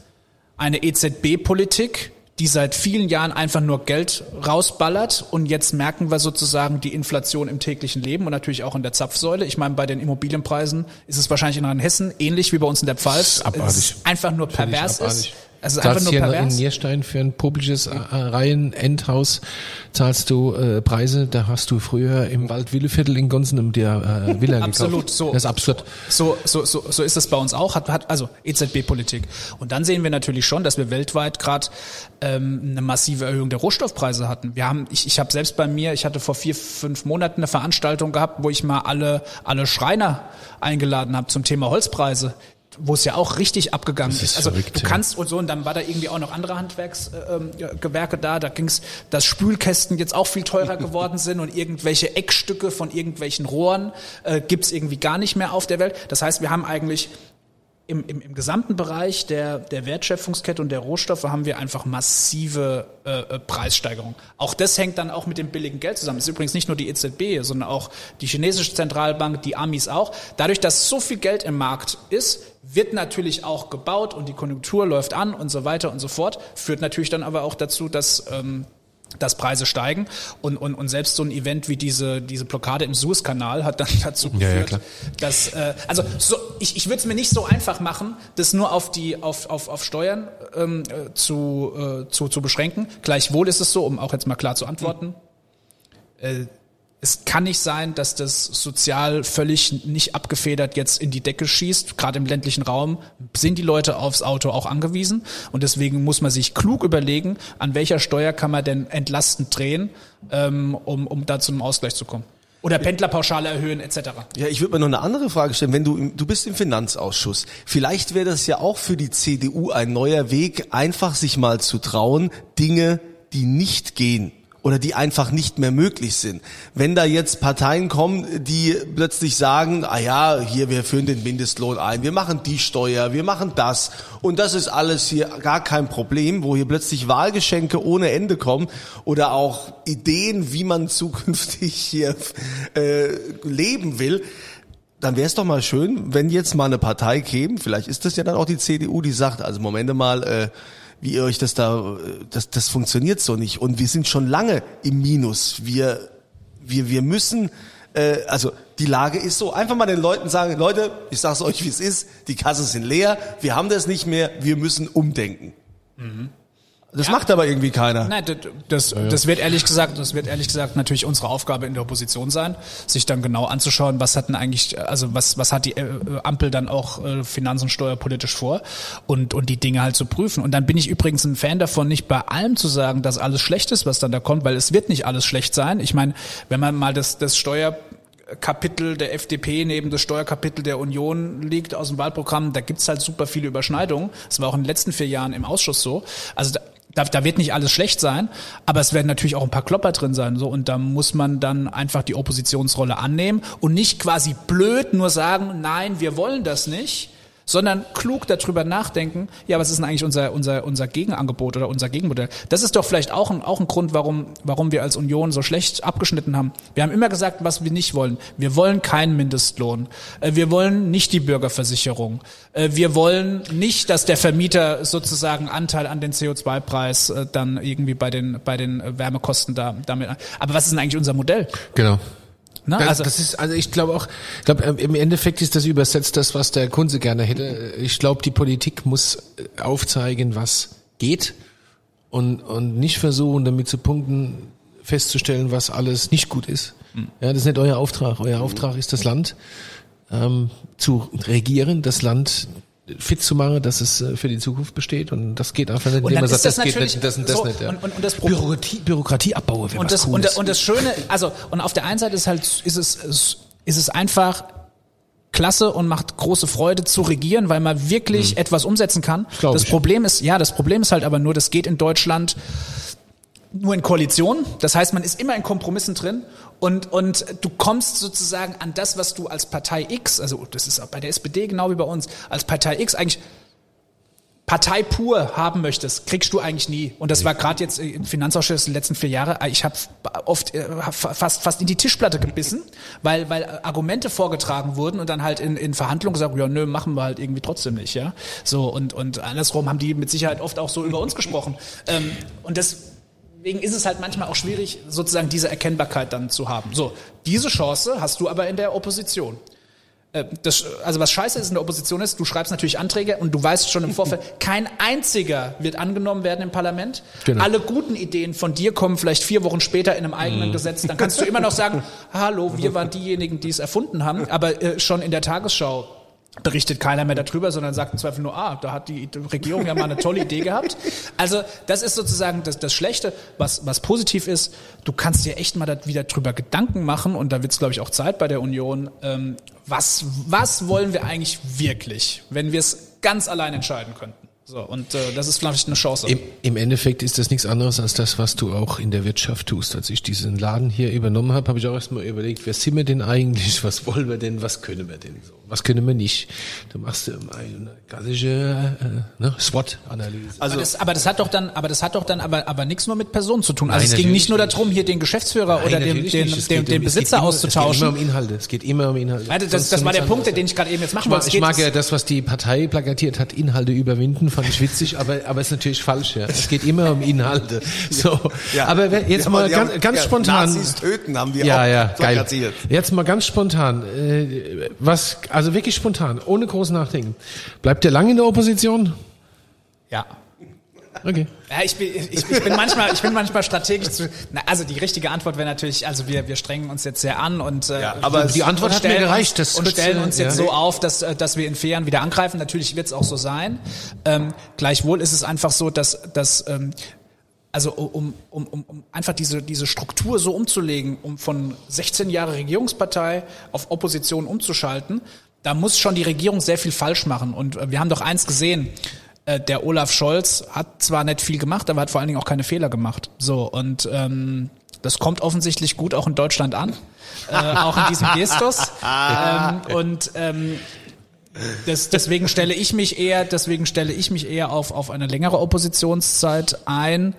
Eine EZB-Politik, die seit vielen Jahren einfach nur Geld rausballert und jetzt merken wir sozusagen die Inflation im täglichen Leben und natürlich auch in der Zapfsäule. Ich meine, bei den Immobilienpreisen ist es wahrscheinlich in Rheinhessen ähnlich wie bei uns in der Pfalz. abartig. Einfach nur pervers ist. Also zahlst einfach nur hier in pervers. Nierstein für ein publisches äh, Reihen-Endhaus zahlst du äh, Preise, da hast du früher im Wald Willeviertel in Gonsen dir äh, Villa Absolut, gekauft. so. Das ist absurd. So, so, so, so ist es bei uns auch, hat, hat also EZB-Politik. Und dann sehen wir natürlich schon, dass wir weltweit gerade ähm, eine massive Erhöhung der Rohstoffpreise hatten. Wir haben, ich, ich habe selbst bei mir, ich hatte vor vier, fünf Monaten eine Veranstaltung gehabt, wo ich mal alle, alle Schreiner eingeladen habe zum Thema Holzpreise wo es ja auch richtig abgegangen ist ist. Also verrückt, du ja. kannst und so und dann war da irgendwie auch noch andere Handwerksgewerke da. Da ging's, dass Spülkästen jetzt auch viel teurer geworden sind und irgendwelche Eckstücke von irgendwelchen Rohren äh, gibt's irgendwie gar nicht mehr auf der Welt. Das heißt, wir haben eigentlich im, im, im gesamten Bereich der, der Wertschöpfungskette und der Rohstoffe haben wir einfach massive äh, äh, Preissteigerungen. Auch das hängt dann auch mit dem billigen Geld zusammen. Das ist übrigens nicht nur die EZB, sondern auch die chinesische Zentralbank, die Amis auch. Dadurch, dass so viel Geld im Markt ist, wird natürlich auch gebaut und die Konjunktur läuft an und so weiter und so fort. Führt natürlich dann aber auch dazu, dass ähm, dass Preise steigen und, und, und selbst so ein Event wie diese, diese Blockade im Suezkanal hat dann dazu Ja, ja, geführt, klar. dass äh, also so, ich, ich würde es mir nicht so einfach machen, das nur auf die auf, auf, auf Steuern ähm, äh, zu, äh, zu, zu beschränken. Gleichwohl ist es so, um auch jetzt mal klar zu antworten, äh, es kann nicht sein, dass das sozial völlig nicht abgefedert jetzt in die Decke schießt. Gerade im ländlichen Raum sind die Leute aufs Auto auch angewiesen. Und deswegen muss man sich klug überlegen, an welcher Steuer kann man denn entlastend drehen, ähm, um, um da zu einem Ausgleich zu kommen. Oder Pendlerpauschale erhöhen etc. Ja, ich würde mir noch eine andere Frage stellen. Wenn du, im- du bist im Finanzausschuss, vielleicht wäre das ja auch für die CDU ein neuer Weg, einfach sich mal zu trauen, Dinge, die nicht gehen oder die einfach nicht mehr möglich sind. Wenn da jetzt Parteien kommen, die plötzlich sagen, ah ja, hier, wir führen den Mindestlohn ein, wir machen die Steuer, wir machen das und das ist alles hier gar kein Problem, wo hier plötzlich Wahlgeschenke ohne Ende kommen oder auch Ideen, wie man zukünftig hier äh, leben will, dann wäre es doch mal schön, wenn jetzt mal eine Partei käme, vielleicht ist das ja dann auch die CDU, die sagt, also Momente mal, äh, wie ihr euch das da, das, das funktioniert so nicht. Und wir sind schon lange im Minus. Wir, wir, wir müssen, äh, also die Lage ist so, einfach mal den Leuten sagen, Leute, ich sag's euch, wie es ist, die Kassen sind leer, wir haben das nicht mehr, wir müssen umdenken. Das macht aber irgendwie keiner. Nein, das, das, das wird ehrlich gesagt, das wird ehrlich gesagt natürlich unsere Aufgabe in der Opposition sein, sich dann genau anzuschauen, was hat denn eigentlich, also was, was hat die äh, Ampel dann auch äh, finanz- und steuerpolitisch vor und, und die Dinge halt zu prüfen. Und dann bin ich übrigens ein Fan davon, nicht bei allem zu sagen, dass alles schlecht ist, was dann da kommt, weil es wird nicht alles schlecht sein. Ich meine, wenn man mal das, das Steuer Kapitel der FDP neben das Steuerkapitel der Union liegt aus dem Wahlprogramm, da gibt's halt super viele Überschneidungen. Das war auch in den letzten vier Jahren im Ausschuss so. Also da, da, da wird nicht alles schlecht sein, aber es werden natürlich auch ein paar Klopper drin sein. So, und da muss man dann einfach die Oppositionsrolle annehmen und nicht quasi blöd nur sagen, nein, wir wollen das nicht, sondern klug darüber nachdenken, ja, was ist denn eigentlich unser, unser, unser Gegenangebot oder unser Gegenmodell? Das ist doch vielleicht auch ein, auch ein Grund, warum, warum wir als Union so schlecht abgeschnitten haben. Wir haben immer gesagt, was wir nicht wollen. Wir wollen keinen Mindestlohn. Äh, Wir wollen nicht die Bürgerversicherung. Äh, Wir wollen nicht, dass der Vermieter sozusagen Anteil an den CO2-Preis äh, dann irgendwie bei den, bei den Wärmekosten da, damit. Aber was ist denn eigentlich unser Modell? Genau. Ne? Das, Also, das ist, also ich glaube auch, ich glaube im Endeffekt ist das übersetzt das, was der Kunze gerne hätte. Ich glaube, die Politik muss aufzeigen, was geht und und nicht versuchen, damit zu punkten festzustellen, was alles nicht gut ist. Ja, das ist nicht euer Auftrag. Euer Auftrag ist das Land ähm, zu regieren, das Land fit zu machen, dass es äh, für die Zukunft besteht und das geht einfach nicht, indem man ist sagt, das das, geht nicht, das und das so, nicht. Ja. und- und- und das Bürokratie, Bürokratieabbau wäre und das, und, Cooles. und das Schöne, also, und auf der einen Seite ist halt, ist es, ist es einfach klasse und macht große Freude zu regieren, weil man wirklich etwas umsetzen kann. Glaub Das ich. Problem ist, ja, das Problem ist halt aber nur, das geht in Deutschland nur in Koalition. Das heißt, man ist immer in Kompromissen drin und, und du kommst sozusagen an das, was du als Partei X, also das ist auch bei der SPD genau wie bei uns, als Partei X eigentlich Partei pur haben möchtest, kriegst du eigentlich nie. Und das war gerade jetzt im Finanzausschuss die letzten vier Jahre. Ich habe oft äh, fast fast in die Tischplatte gebissen, weil weil Argumente vorgetragen wurden und dann halt in, in Verhandlungen gesagt, ja nö, machen wir halt irgendwie trotzdem nicht, ja. So und und andersrum haben die mit Sicherheit oft auch so über uns gesprochen. Ähm, und deswegen ist es halt manchmal auch schwierig, sozusagen diese Erkennbarkeit dann zu haben. So, diese Chance hast du aber in der Opposition. Äh, das, also was scheiße ist in der Opposition ist, du schreibst natürlich Anträge und du weißt schon im Vorfeld, kein einziger wird angenommen werden im Parlament. Genau. Alle guten Ideen von dir kommen vielleicht vier Wochen später in einem eigenen mhm. Gesetz. Dann kannst du immer noch sagen, hallo, wir waren diejenigen, die es erfunden haben. Aber äh, schon in der Tagesschau berichtet keiner mehr darüber, sondern sagt im Zweifel nur, ah, da hat die Regierung ja mal eine tolle Idee gehabt. Also das ist sozusagen das, das Schlechte. Was, was positiv ist, du kannst dir echt mal da wieder drüber Gedanken machen und da wird es, glaube ich, auch Zeit bei der Union. Ähm, was, was wollen wir eigentlich wirklich, wenn wir es ganz allein entscheiden könnten? So, und äh, das ist vielleicht eine Chance. Im, Im Endeffekt ist das nichts anderes als das, was du auch in der Wirtschaft tust. Als ich diesen Laden hier übernommen habe, habe ich auch erstmal überlegt, wer sind wir denn eigentlich, was wollen wir denn, was können wir denn so, was können wir nicht. Du machst eine klassische äh, ne, SWOT-Analyse. Also, aber das, aber das hat doch dann, aber das hat doch dann aber, aber nichts nur mit Personen zu tun. Also Nein, es ging nicht nur darum, hier den Geschäftsführer Nein, oder den, den, den, den um, Besitzer immer, auszutauschen. Es geht immer um Inhalte. Es geht immer um Inhalte. Also das, das war der Punkt, den ich gerade eben jetzt machen wollte. Ich mag ja das, was die Partei plakatiert hat, Inhalte überwinden, fand ich witzig, aber aber, ist natürlich falsch. Ja. Es geht immer um Inhalte. So, ja. aber jetzt ja, mal ganz, haben, ganz spontan. Nazis töten haben wir ja, auch ja, geil. Jetzt mal ganz spontan. Äh, was, also wirklich spontan, ohne groß nachdenken. Bleibt ihr lang in der Opposition? Ja. Okay. Ja, ich bin, ich, ich bin manchmal, ich bin manchmal strategisch zu. Na, also die richtige Antwort wäre natürlich, also wir, wir strengen uns jetzt sehr an und äh, ja, aber die Antwort hat mir gereicht. Das und stellen uns jetzt ja. so auf, dass, äh, dass wir in vier Jahren wieder angreifen. Natürlich wird es auch so sein. Ähm, gleichwohl ist es einfach so, dass, dass ähm, also um, um, um, um einfach diese, diese Struktur so umzulegen, um von 16 Jahre Regierungspartei auf Opposition umzuschalten, da muss schon die Regierung sehr viel falsch machen. Und äh, wir haben doch eins gesehen, äh, der Olaf Scholz hat zwar nicht viel gemacht, aber hat vor allen Dingen auch keine Fehler gemacht. So und ähm, das kommt offensichtlich gut auch in Deutschland an, äh, auch in diesem Gestus. ähm, und ähm, das, deswegen stelle ich mich eher, deswegen stelle ich mich eher auf, auf eine längere Oppositionszeit ein.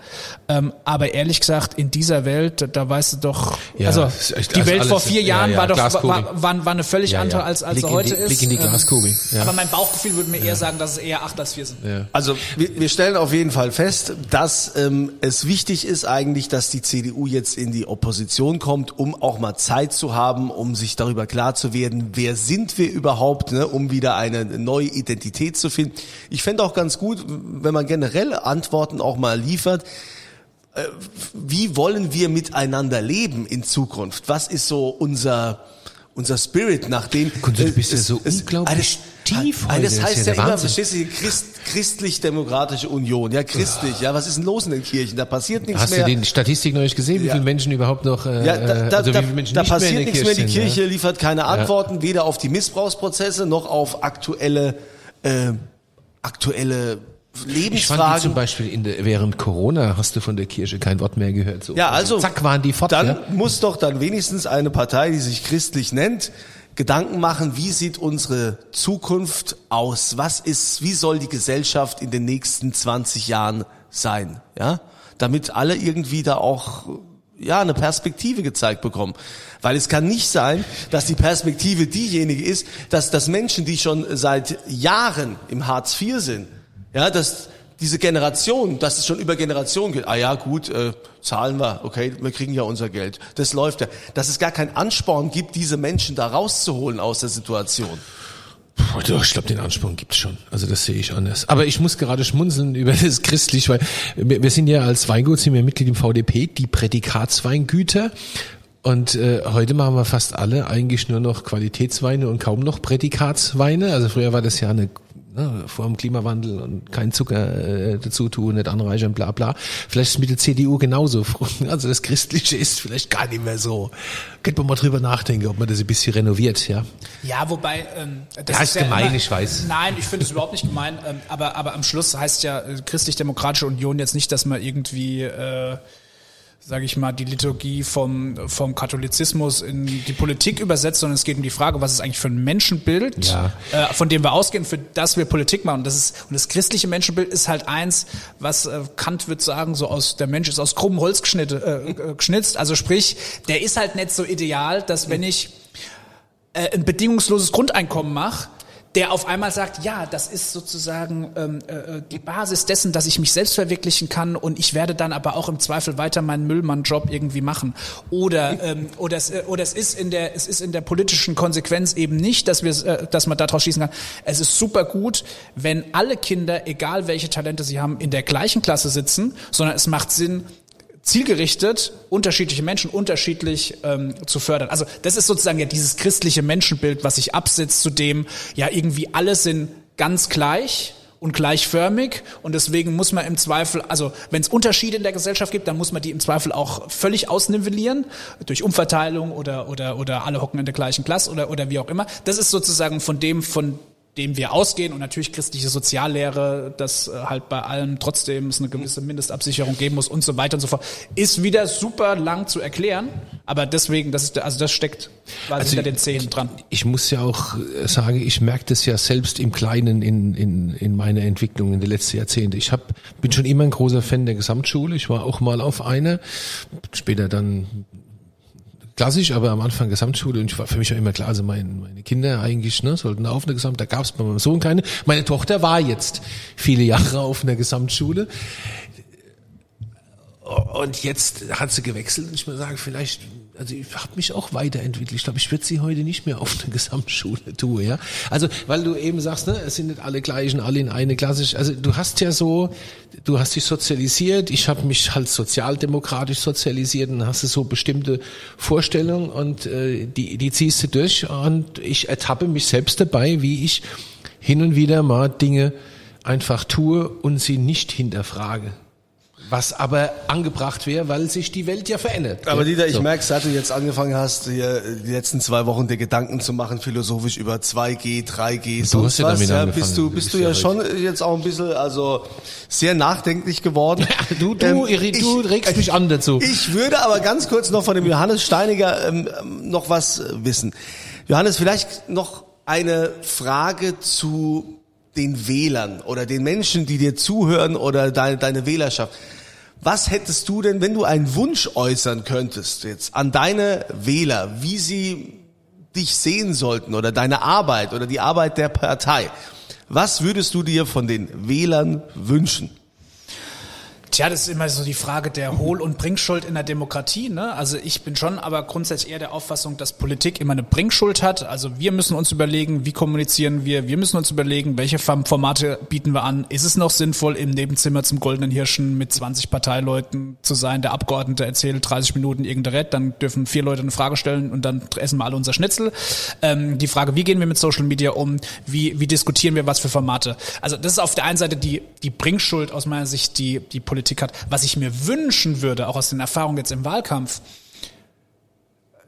Ähm, aber ehrlich gesagt, in dieser Welt, da, weißt du doch, ja, also die also Welt vor vier Jahren ja, ja, war doch war, war, war eine völlig andere als als heute die, ist. Blick in die Glaskugel. Aber mein Bauchgefühl würde mir eher sagen, dass es eher acht als vier sind. Also wir, wir stellen auf jeden Fall fest, dass ähm, es wichtig ist eigentlich, dass die CDU jetzt in die Opposition kommt, um auch mal Zeit zu haben, um sich darüber klar zu werden, wer sind wir überhaupt, ne, um wieder wieder eine neue Identität zu finden. Ich fände auch ganz gut, wenn man generell Antworten auch mal liefert. Äh, wie wollen wir miteinander leben in Zukunft? Was ist so unser unser Spirit, nachdem Kunst, du bist ja so es, unglaublich tief heute. Das heißt ja, ja immer, verstehst du, Christ, christlich-demokratische Union, ja christlich, ja, was ist denn los in den Kirchen? Da passiert nichts Hast mehr. Hast du die Statistik noch nicht gesehen, wie ja. viele Menschen überhaupt noch, äh, ja, da, da, also da nicht passiert mehr nichts mehr, die Kirche ja? liefert keine Antworten, weder auf die Missbrauchsprozesse noch auf aktuelle, äh, aktuelle Lebensfragen. Ich fand zum Beispiel in der, während Corona hast du von der Kirche kein Wort mehr gehört. So. Ja, also zack waren die fort. Dann ja? muss doch dann wenigstens eine Partei, die sich christlich nennt, Gedanken machen, wie sieht unsere Zukunft aus? Was ist, wie soll die Gesellschaft in den nächsten 20 Jahren sein? Ja, damit alle irgendwie da auch ja, eine Perspektive gezeigt bekommen. Weil es kann nicht sein, dass die Perspektive diejenige ist, dass, dass Menschen, die schon seit Jahren im Hartz IV sind, ja, dass diese Generation, dass es schon über Generationen geht, ah ja, gut, äh, zahlen wir, okay, wir kriegen ja unser Geld. Das läuft ja. Dass es gar keinen Ansporn gibt, diese Menschen da rauszuholen aus der Situation. Puh, ich glaube, den Ansporn gibt's schon. Also das sehe ich anders. Aber ich muss gerade schmunzeln über das christlich, weil wir sind ja als Weingut, sind wir Mitglied im VDP, die Prädikatsweingüter. Und äh, heute machen wir fast alle eigentlich nur noch Qualitätsweine und kaum noch Prädikatsweine. Also früher war das ja eine ne, vor dem Klimawandel und kein Zucker äh, dazu tun, nicht anreichern, bla bla. Vielleicht ist mit der CDU genauso. Also das Christliche ist vielleicht gar nicht mehr so. Könnte man mal drüber nachdenken, ob man das ein bisschen renoviert, ja. Ja, wobei ähm, das ja, ist, ist gemein, ja immer, ich weiß. Nein, ich finde es überhaupt nicht gemein. Ähm, aber aber am Schluss heißt ja äh, christlich-demokratische Union jetzt nicht, dass man irgendwie äh, sage ich mal, die Liturgie vom, vom Katholizismus in die Politik übersetzt, sondern es geht um die Frage, was ist eigentlich für ein Menschenbild, Ja. äh, von dem wir ausgehen, für das wir Politik machen. Und das ist, und das christliche Menschenbild ist halt eins, was äh, Kant wird sagen, so aus, der Mensch ist aus krummem Holz geschnitt, äh, äh, geschnitzt. Also sprich, der ist halt nicht so ideal, dass wenn ich äh, ein bedingungsloses Grundeinkommen mache, der auf einmal sagt, ja, das ist sozusagen ähm, äh, die Basis dessen, dass ich mich selbst verwirklichen kann und ich werde dann aber auch im Zweifel weiter meinen Müllmann-Job irgendwie machen. Oder ähm, oder es, äh, oder es ist in der es ist in der politischen Konsequenz eben nicht, dass wir äh, dass man daraus schließen kann. Es ist super gut, wenn alle Kinder, egal welche Talente sie haben, in der gleichen Klasse sitzen, sondern es macht Sinn, zielgerichtet unterschiedliche Menschen unterschiedlich ähm, zu fördern. Also das ist sozusagen ja dieses christliche Menschenbild, was sich absetzt zu dem, ja irgendwie alle sind ganz gleich und gleichförmig und deswegen muss man im Zweifel, also wenn es Unterschiede in der Gesellschaft gibt, dann muss man die im Zweifel auch völlig ausnivellieren durch Umverteilung oder oder oder alle hocken in der gleichen Klasse oder oder wie auch immer. Das ist sozusagen von dem von dem wir ausgehen und natürlich christliche Soziallehre, dass äh, halt bei allem trotzdem es eine gewisse Mindestabsicherung geben muss und so weiter und so fort, ist wieder super lang zu erklären, aber deswegen, das ist, also das steckt quasi Also hinter den Zähnen dran. Ich muss ja auch äh, sagen, ich merke das ja selbst im Kleinen in, in, in meiner Entwicklung in den letzten Jahrzehnten. Ich hab, bin schon immer ein großer Fan der Gesamtschule. Ich war auch mal auf einer, später dann klassisch, aber am Anfang Gesamtschule und ich war für mich auch immer klar, also mein, meine Kinder eigentlich ne, sollten auf eine Gesamt, da gab es bei meinem Sohn keine. Meine Tochter war jetzt viele Jahre auf einer Gesamtschule und jetzt hat sie gewechselt und ich muss sagen, vielleicht, also ich habe mich auch weiterentwickelt. Ich glaube, ich würde sie heute nicht mehr auf eine Gesamtschule tun, ja. Also, weil du eben sagst, ne, es sind nicht alle gleichen, alle in eine Klasse. Also du hast ja so, du hast dich sozialisiert, ich habe mich halt sozialdemokratisch sozialisiert und hast so bestimmte Vorstellungen und äh, die, die ziehst du durch und ich ertappe mich selbst dabei, wie ich hin und wieder mal Dinge einfach tue und sie nicht hinterfrage. Was aber angebracht wäre, weil sich die Welt ja verändert. Aber Dieter, ich So. merke, seit du jetzt angefangen hast, hier die letzten zwei Wochen dir Gedanken zu machen, philosophisch über 2G, 3G, sonst hast ja was, damit ja, angefangen. bist du, bist du ja, ja schon jetzt auch ein bisschen, also sehr nachdenklich geworden. Du, du, Ähm, irri- du ich- regst mich an dazu. Ich würde aber ganz kurz noch von dem Johannes Steiniger ähm, noch was wissen. Johannes, vielleicht noch eine Frage zu den Wählern oder den Menschen, die dir zuhören oder deine, deine Wählerschaft. Was hättest du denn, wenn du einen Wunsch äußern könntest jetzt an deine Wähler, wie sie dich sehen sollten oder deine Arbeit oder die Arbeit der Partei? Was würdest du dir von den Wählern wünschen? Tja, das ist immer so die Frage der Hohl- und Bringschuld in der Demokratie. Ne? Also ich bin schon aber grundsätzlich eher der Auffassung, dass Politik immer eine Bringschuld hat. Also wir müssen uns überlegen, wie kommunizieren wir. Wir müssen uns überlegen, welche Form- Formate bieten wir an. Ist es noch sinnvoll, im Nebenzimmer zum Goldenen Hirschen mit 20 Parteileuten zu sein? Der Abgeordnete erzählt 30 Minuten irgendein Rett, dann dürfen vier Leute eine Frage stellen und dann essen wir alle unser Schnitzel. Ähm, die Frage, wie gehen wir mit Social Media um? Wie, wie diskutieren wir was für Formate? Also das ist auf der einen Seite die, die Bringschuld aus meiner Sicht, die die Politik hat. Was ich mir wünschen würde, auch aus den Erfahrungen jetzt im Wahlkampf,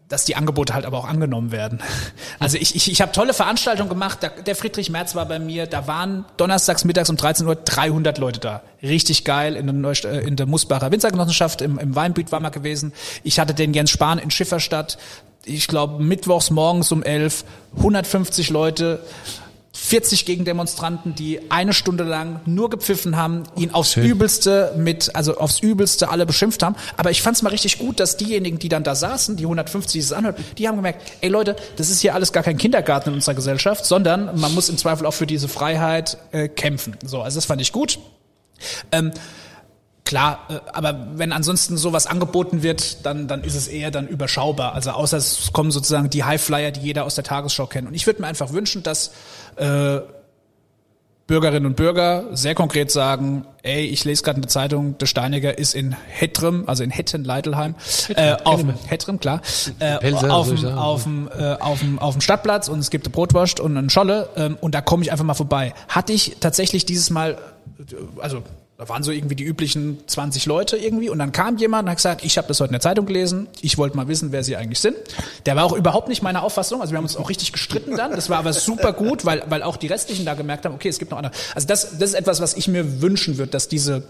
dass die Angebote halt aber auch angenommen werden. Also ich, ich, ich habe tolle Veranstaltungen gemacht. Der Friedrich Merz war bei mir. Da waren donnerstags mittags um 13 Uhr 300 Leute da. Richtig geil in der, Neust äh, in der Musbacher Winzergenossenschaft im, im Weinbüt war mal gewesen. Ich hatte den Jens Spahn in Schifferstadt. Ich glaube mittwochs morgens um 11 150 Leute. 40 Gegendemonstranten, die eine Stunde lang nur gepfiffen haben, ihn aufs Übelste mit, also aufs Übelste alle beschimpft haben. Aber ich fand es mal richtig gut, dass diejenigen, die dann da saßen, die 150, die es anhört, die haben gemerkt, ey Leute, das ist hier alles gar kein Kindergarten in unserer Gesellschaft, sondern man muss im Zweifel auch für diese Freiheit äh, kämpfen. So, also das fand ich gut. Ähm, Klar, äh, aber wenn ansonsten sowas angeboten wird, dann, dann ist es eher dann überschaubar. Also außer es kommen sozusagen die Highflyer, die jeder aus der Tagesschau kennt. Und ich würde mir einfach wünschen, dass äh, Bürgerinnen und Bürger sehr konkret sagen, ey, ich lese gerade eine Zeitung, der Steiniger ist in Hettrim, also in Hetten-Leidelheim, äh, auf Hettrim, klar, äh, Pelzer, auf, dem, sagen. auf, dem, äh, auf, dem, auf dem Stadtplatz und es gibt eine Brotwurst und eine Scholle ähm, und da komme ich einfach mal vorbei. Hatte ich tatsächlich dieses Mal, also da waren so irgendwie die üblichen 20 Leute irgendwie und dann kam jemand und hat gesagt, ich habe das heute in der Zeitung gelesen, ich wollte mal wissen, wer sie eigentlich sind. Der war auch überhaupt nicht meiner Auffassung, also wir haben uns auch richtig gestritten dann, das war aber super gut, weil, weil auch die restlichen da gemerkt haben, okay, es gibt noch andere. Also das, das ist etwas, was ich mir wünschen würde, dass diese,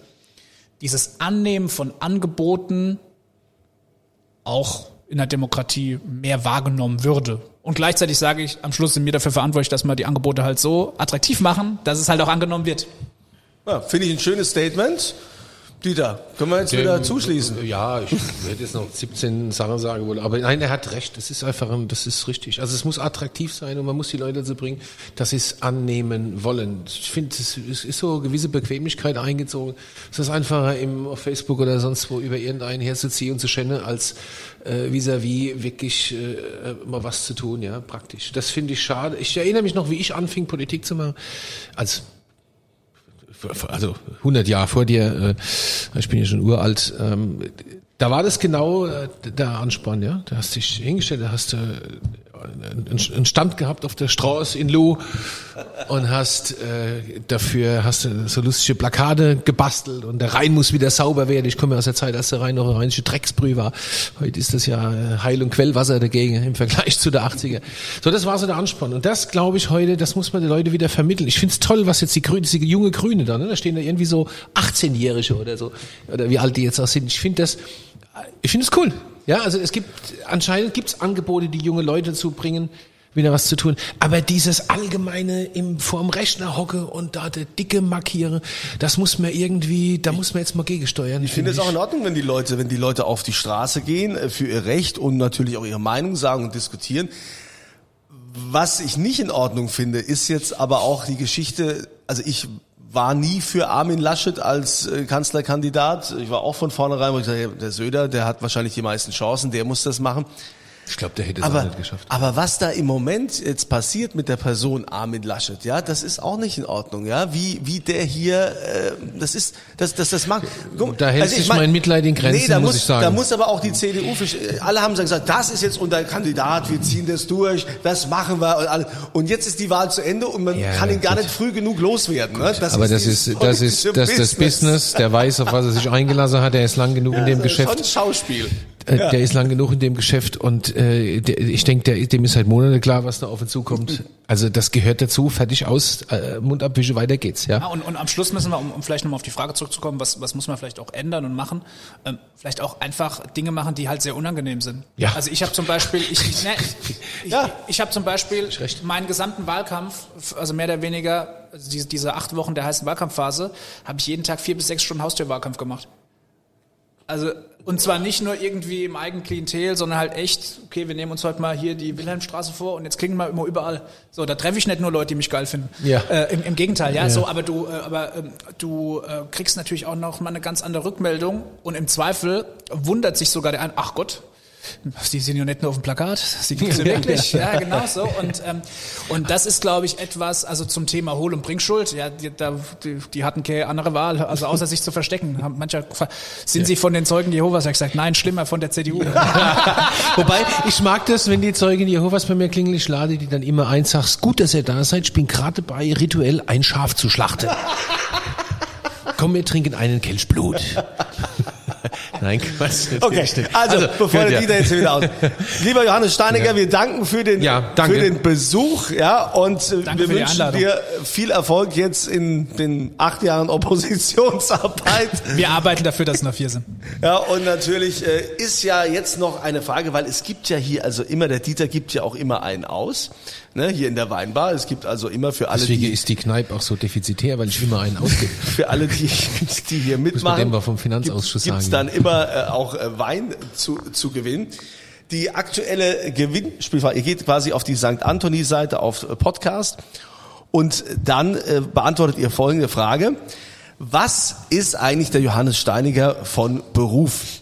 dieses Annehmen von Angeboten auch in der Demokratie mehr wahrgenommen würde. Und gleichzeitig sage ich, am Schluss sind wir dafür verantwortlich, dass wir die Angebote halt so attraktiv machen, dass es halt auch angenommen wird. Ja, Finde ich ein schönes Statement. Dieter, können wir jetzt wieder zuschließen? Ja, ich hätte jetzt noch 17 Sachen sagen wollen, aber nein, er hat recht. Das ist einfach, ein- das ist richtig. Also es muss attraktiv sein und man muss die Leute dazu bringen, dass sie es annehmen wollen. Ich finde, es ist so eine gewisse Bequemlichkeit eingezogen. Es ist einfacher, im, auf Facebook oder sonst wo über irgendeinen herzuziehen und zu schennen, als äh, vis-à-vis wirklich äh, mal was zu tun, ja, praktisch. Das finde ich schade. Ich erinnere mich noch, wie ich anfing, Politik zu machen, als also 100 Jahre vor dir, äh, ich bin ja schon uralt, ähm, da war das genau äh, der Anspann, ja. Da hast dich hingestellt, da hast du einen Stand gehabt auf der Straße in Lu und hast äh, dafür hast du so lustige Plakate gebastelt und der Rhein muss wieder sauber werden. Ich komme aus der Zeit, als der Rhein noch ein rheinische Drecksbrühe war. Heute ist das ja äh, Heil- und Quellwasser dagegen im Vergleich zu der 80er. So, das war so der Anspann. Und das glaube ich heute, das muss man den Leuten wieder vermitteln. Ich finde es toll, was jetzt die Grüne, diese junge Grüne da, ne? da stehen da irgendwie so 18-Jährige oder so, oder wie alt die jetzt auch sind. Ich finde das, ich finde es cool. Ja, also es gibt, anscheinend gibt es Angebote, die junge Leute zu bringen, wieder was zu tun. Aber dieses allgemeine im vorm Rechner hocke und da der dicke markiere, das muss man irgendwie, da muss man jetzt mal gegensteuern. Ich finde es auch in Ordnung, wenn die Leute, wenn die Leute auf die Straße gehen äh, für ihr Recht und natürlich auch ihre Meinung sagen und diskutieren. Was ich nicht in Ordnung finde, ist jetzt aber auch die Geschichte, also ich war nie für Armin Laschet als äh, Kanzlerkandidat. Ich war auch von vornherein, wo ich gesagt der Söder, der hat wahrscheinlich die meisten Chancen, der muss das machen. Ich glaube, der hätte es auch Aber, nicht geschafft. aber was da im Moment jetzt passiert mit der Person Armin Laschet, ja, das ist auch nicht in Ordnung, ja, wie wie der hier, äh, das ist, das das das macht. Guck, Da hält sich mein Mitleid in Grenzen, nee, da muss muss ich sagen. Da muss aber auch die CDU, für- alle haben gesagt, das ist jetzt unser Kandidat, wir ziehen das durch, das machen wir und alles. Und jetzt ist die Wahl zu Ende und man Ja, kann ihn gar nicht früh genug loswerden. Ne? Das Aber das ist, das ist, das ist das Business. Der weiß, auf was er sich eingelassen hat. Der ist lang genug in dem Das ist Geschäft. Schon Schauspiel. Äh, Ja. Der ist lang genug in dem Geschäft und äh, der, ich denke, der, dem ist seit Monaten klar, was da auf ihn zukommt. Also das gehört dazu, fertig aus, äh, Mund abwische, weiter geht's. Ja. Ja, und, und am Schluss müssen wir, um, um vielleicht nochmal auf die Frage zurückzukommen, was, was muss man vielleicht auch ändern und machen, ähm, vielleicht auch einfach Dinge machen, die halt sehr unangenehm sind. Ja. Also ich habe zum Beispiel, ich, ich, ne, ich, Ja. ich, ich habe zum Beispiel recht. meinen gesamten Wahlkampf, also mehr oder weniger also diese, diese acht Wochen der heißen Wahlkampfphase, habe ich jeden Tag vier bis sechs Stunden Haustürwahlkampf gemacht. Also, und zwar nicht nur irgendwie im eigenen Klientel, sondern halt echt, okay, wir nehmen uns heute mal hier die Wilhelmstraße vor und jetzt klingen wir immer überall. So, da treffe ich nicht nur Leute, die mich geil finden. Ja. Äh, im, Im Gegenteil, ja, so, aber du, äh, aber ähm, du äh, kriegst natürlich auch noch mal eine ganz andere Rückmeldung und im Zweifel wundert sich sogar der ein, ach Gott, Sie sind ja nicht nur auf dem Plakat, sie gibt es ja wirklich. Ja, genau so. Und, ähm, und das ist, glaube ich, etwas, also zum Thema Hohl- und Bringschuld, ja, die, da, die, die hatten keine andere Wahl, also außer sich zu verstecken. Mancher, sind sie von den Zeugen Jehovas? Ich gesagt, nein, schlimmer von der CDU. Wobei, ich mag das, wenn die Zeugen Jehovas bei mir klingeln, ich lade die dann immer ein, sag's gut, dass ihr da seid, ich bin gerade dabei, rituell ein Schaf zu schlachten. Komm, wir trinken einen Kelch Blut. Nein, Quatsch. Okay, nicht. also, bevor der ja. Dieter jetzt wieder aus. Lieber Johannes Steiniger, Ja. wir danken für den, Ja, danke. für den Besuch, ja, und äh, Danke wir wünschen dir viel Erfolg jetzt in den acht Jahren Oppositionsarbeit. Wir arbeiten dafür, dass es noch vier sind. Ja, und natürlich äh, ist ja jetzt noch eine Frage, weil es gibt ja hier also immer, der Dieter gibt ja auch immer einen aus, ne, hier in der Weinbar. Es gibt also immer für alle, Deswegen die, ist die Kneipe auch so defizitär, weil ich immer einen ausgebe. für alle, die, die hier mitmachen. mal vom Finanzausschuss gibt, sagen. dann immer äh, auch äh, Wein zu, zu gewinnen. Die aktuelle Gewinnspielfrage, ihr geht quasi auf die St. Anthony-Seite auf äh, Podcast und dann äh, beantwortet ihr folgende Frage. Was ist eigentlich der Johannes Steiniger von Beruf?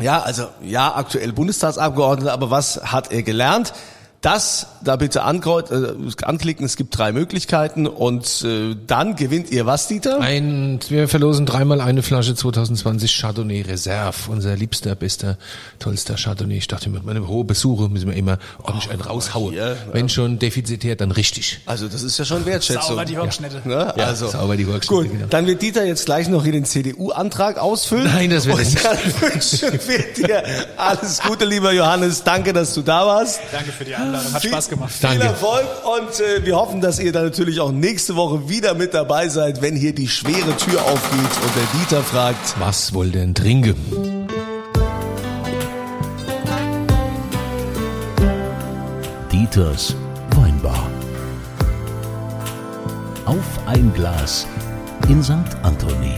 Ja, also ja, aktuell Bundestagsabgeordneter, aber was hat er gelernt? Das da bitte ankreuz, äh, anklicken, es gibt drei Möglichkeiten und äh, dann gewinnt ihr was, Dieter? Ein, wir verlosen dreimal eine Flasche 2020 Chardonnay Reserve, unser liebster, bester, tollster Chardonnay. Ich dachte mir, meine hohe Besuche müssen wir immer ordentlich einen raushauen. hier, Wenn schon defizitär, dann richtig. Also das ist ja schon Wertschätzung. Sauber die Holzschnitte. Ne? Ja, also, sauber die Gut, genau. dann wird Dieter jetzt gleich noch hier den CDU-Antrag ausfüllen. Nein, das wird nicht. dann wünschen wir dir alles Gute, lieber Johannes. Danke, dass du da warst. Danke für die Einladung, Einladung. Hat viel, Spaß gemacht. Viel Danke. Erfolg und äh, wir hoffen, dass ihr dann natürlich auch nächste Woche wieder mit dabei seid, wenn hier die schwere Tür aufgeht und der Dieter fragt, was wohl denn trinke? Dieters Weinbar. Auf ein Glas in St. Anthony.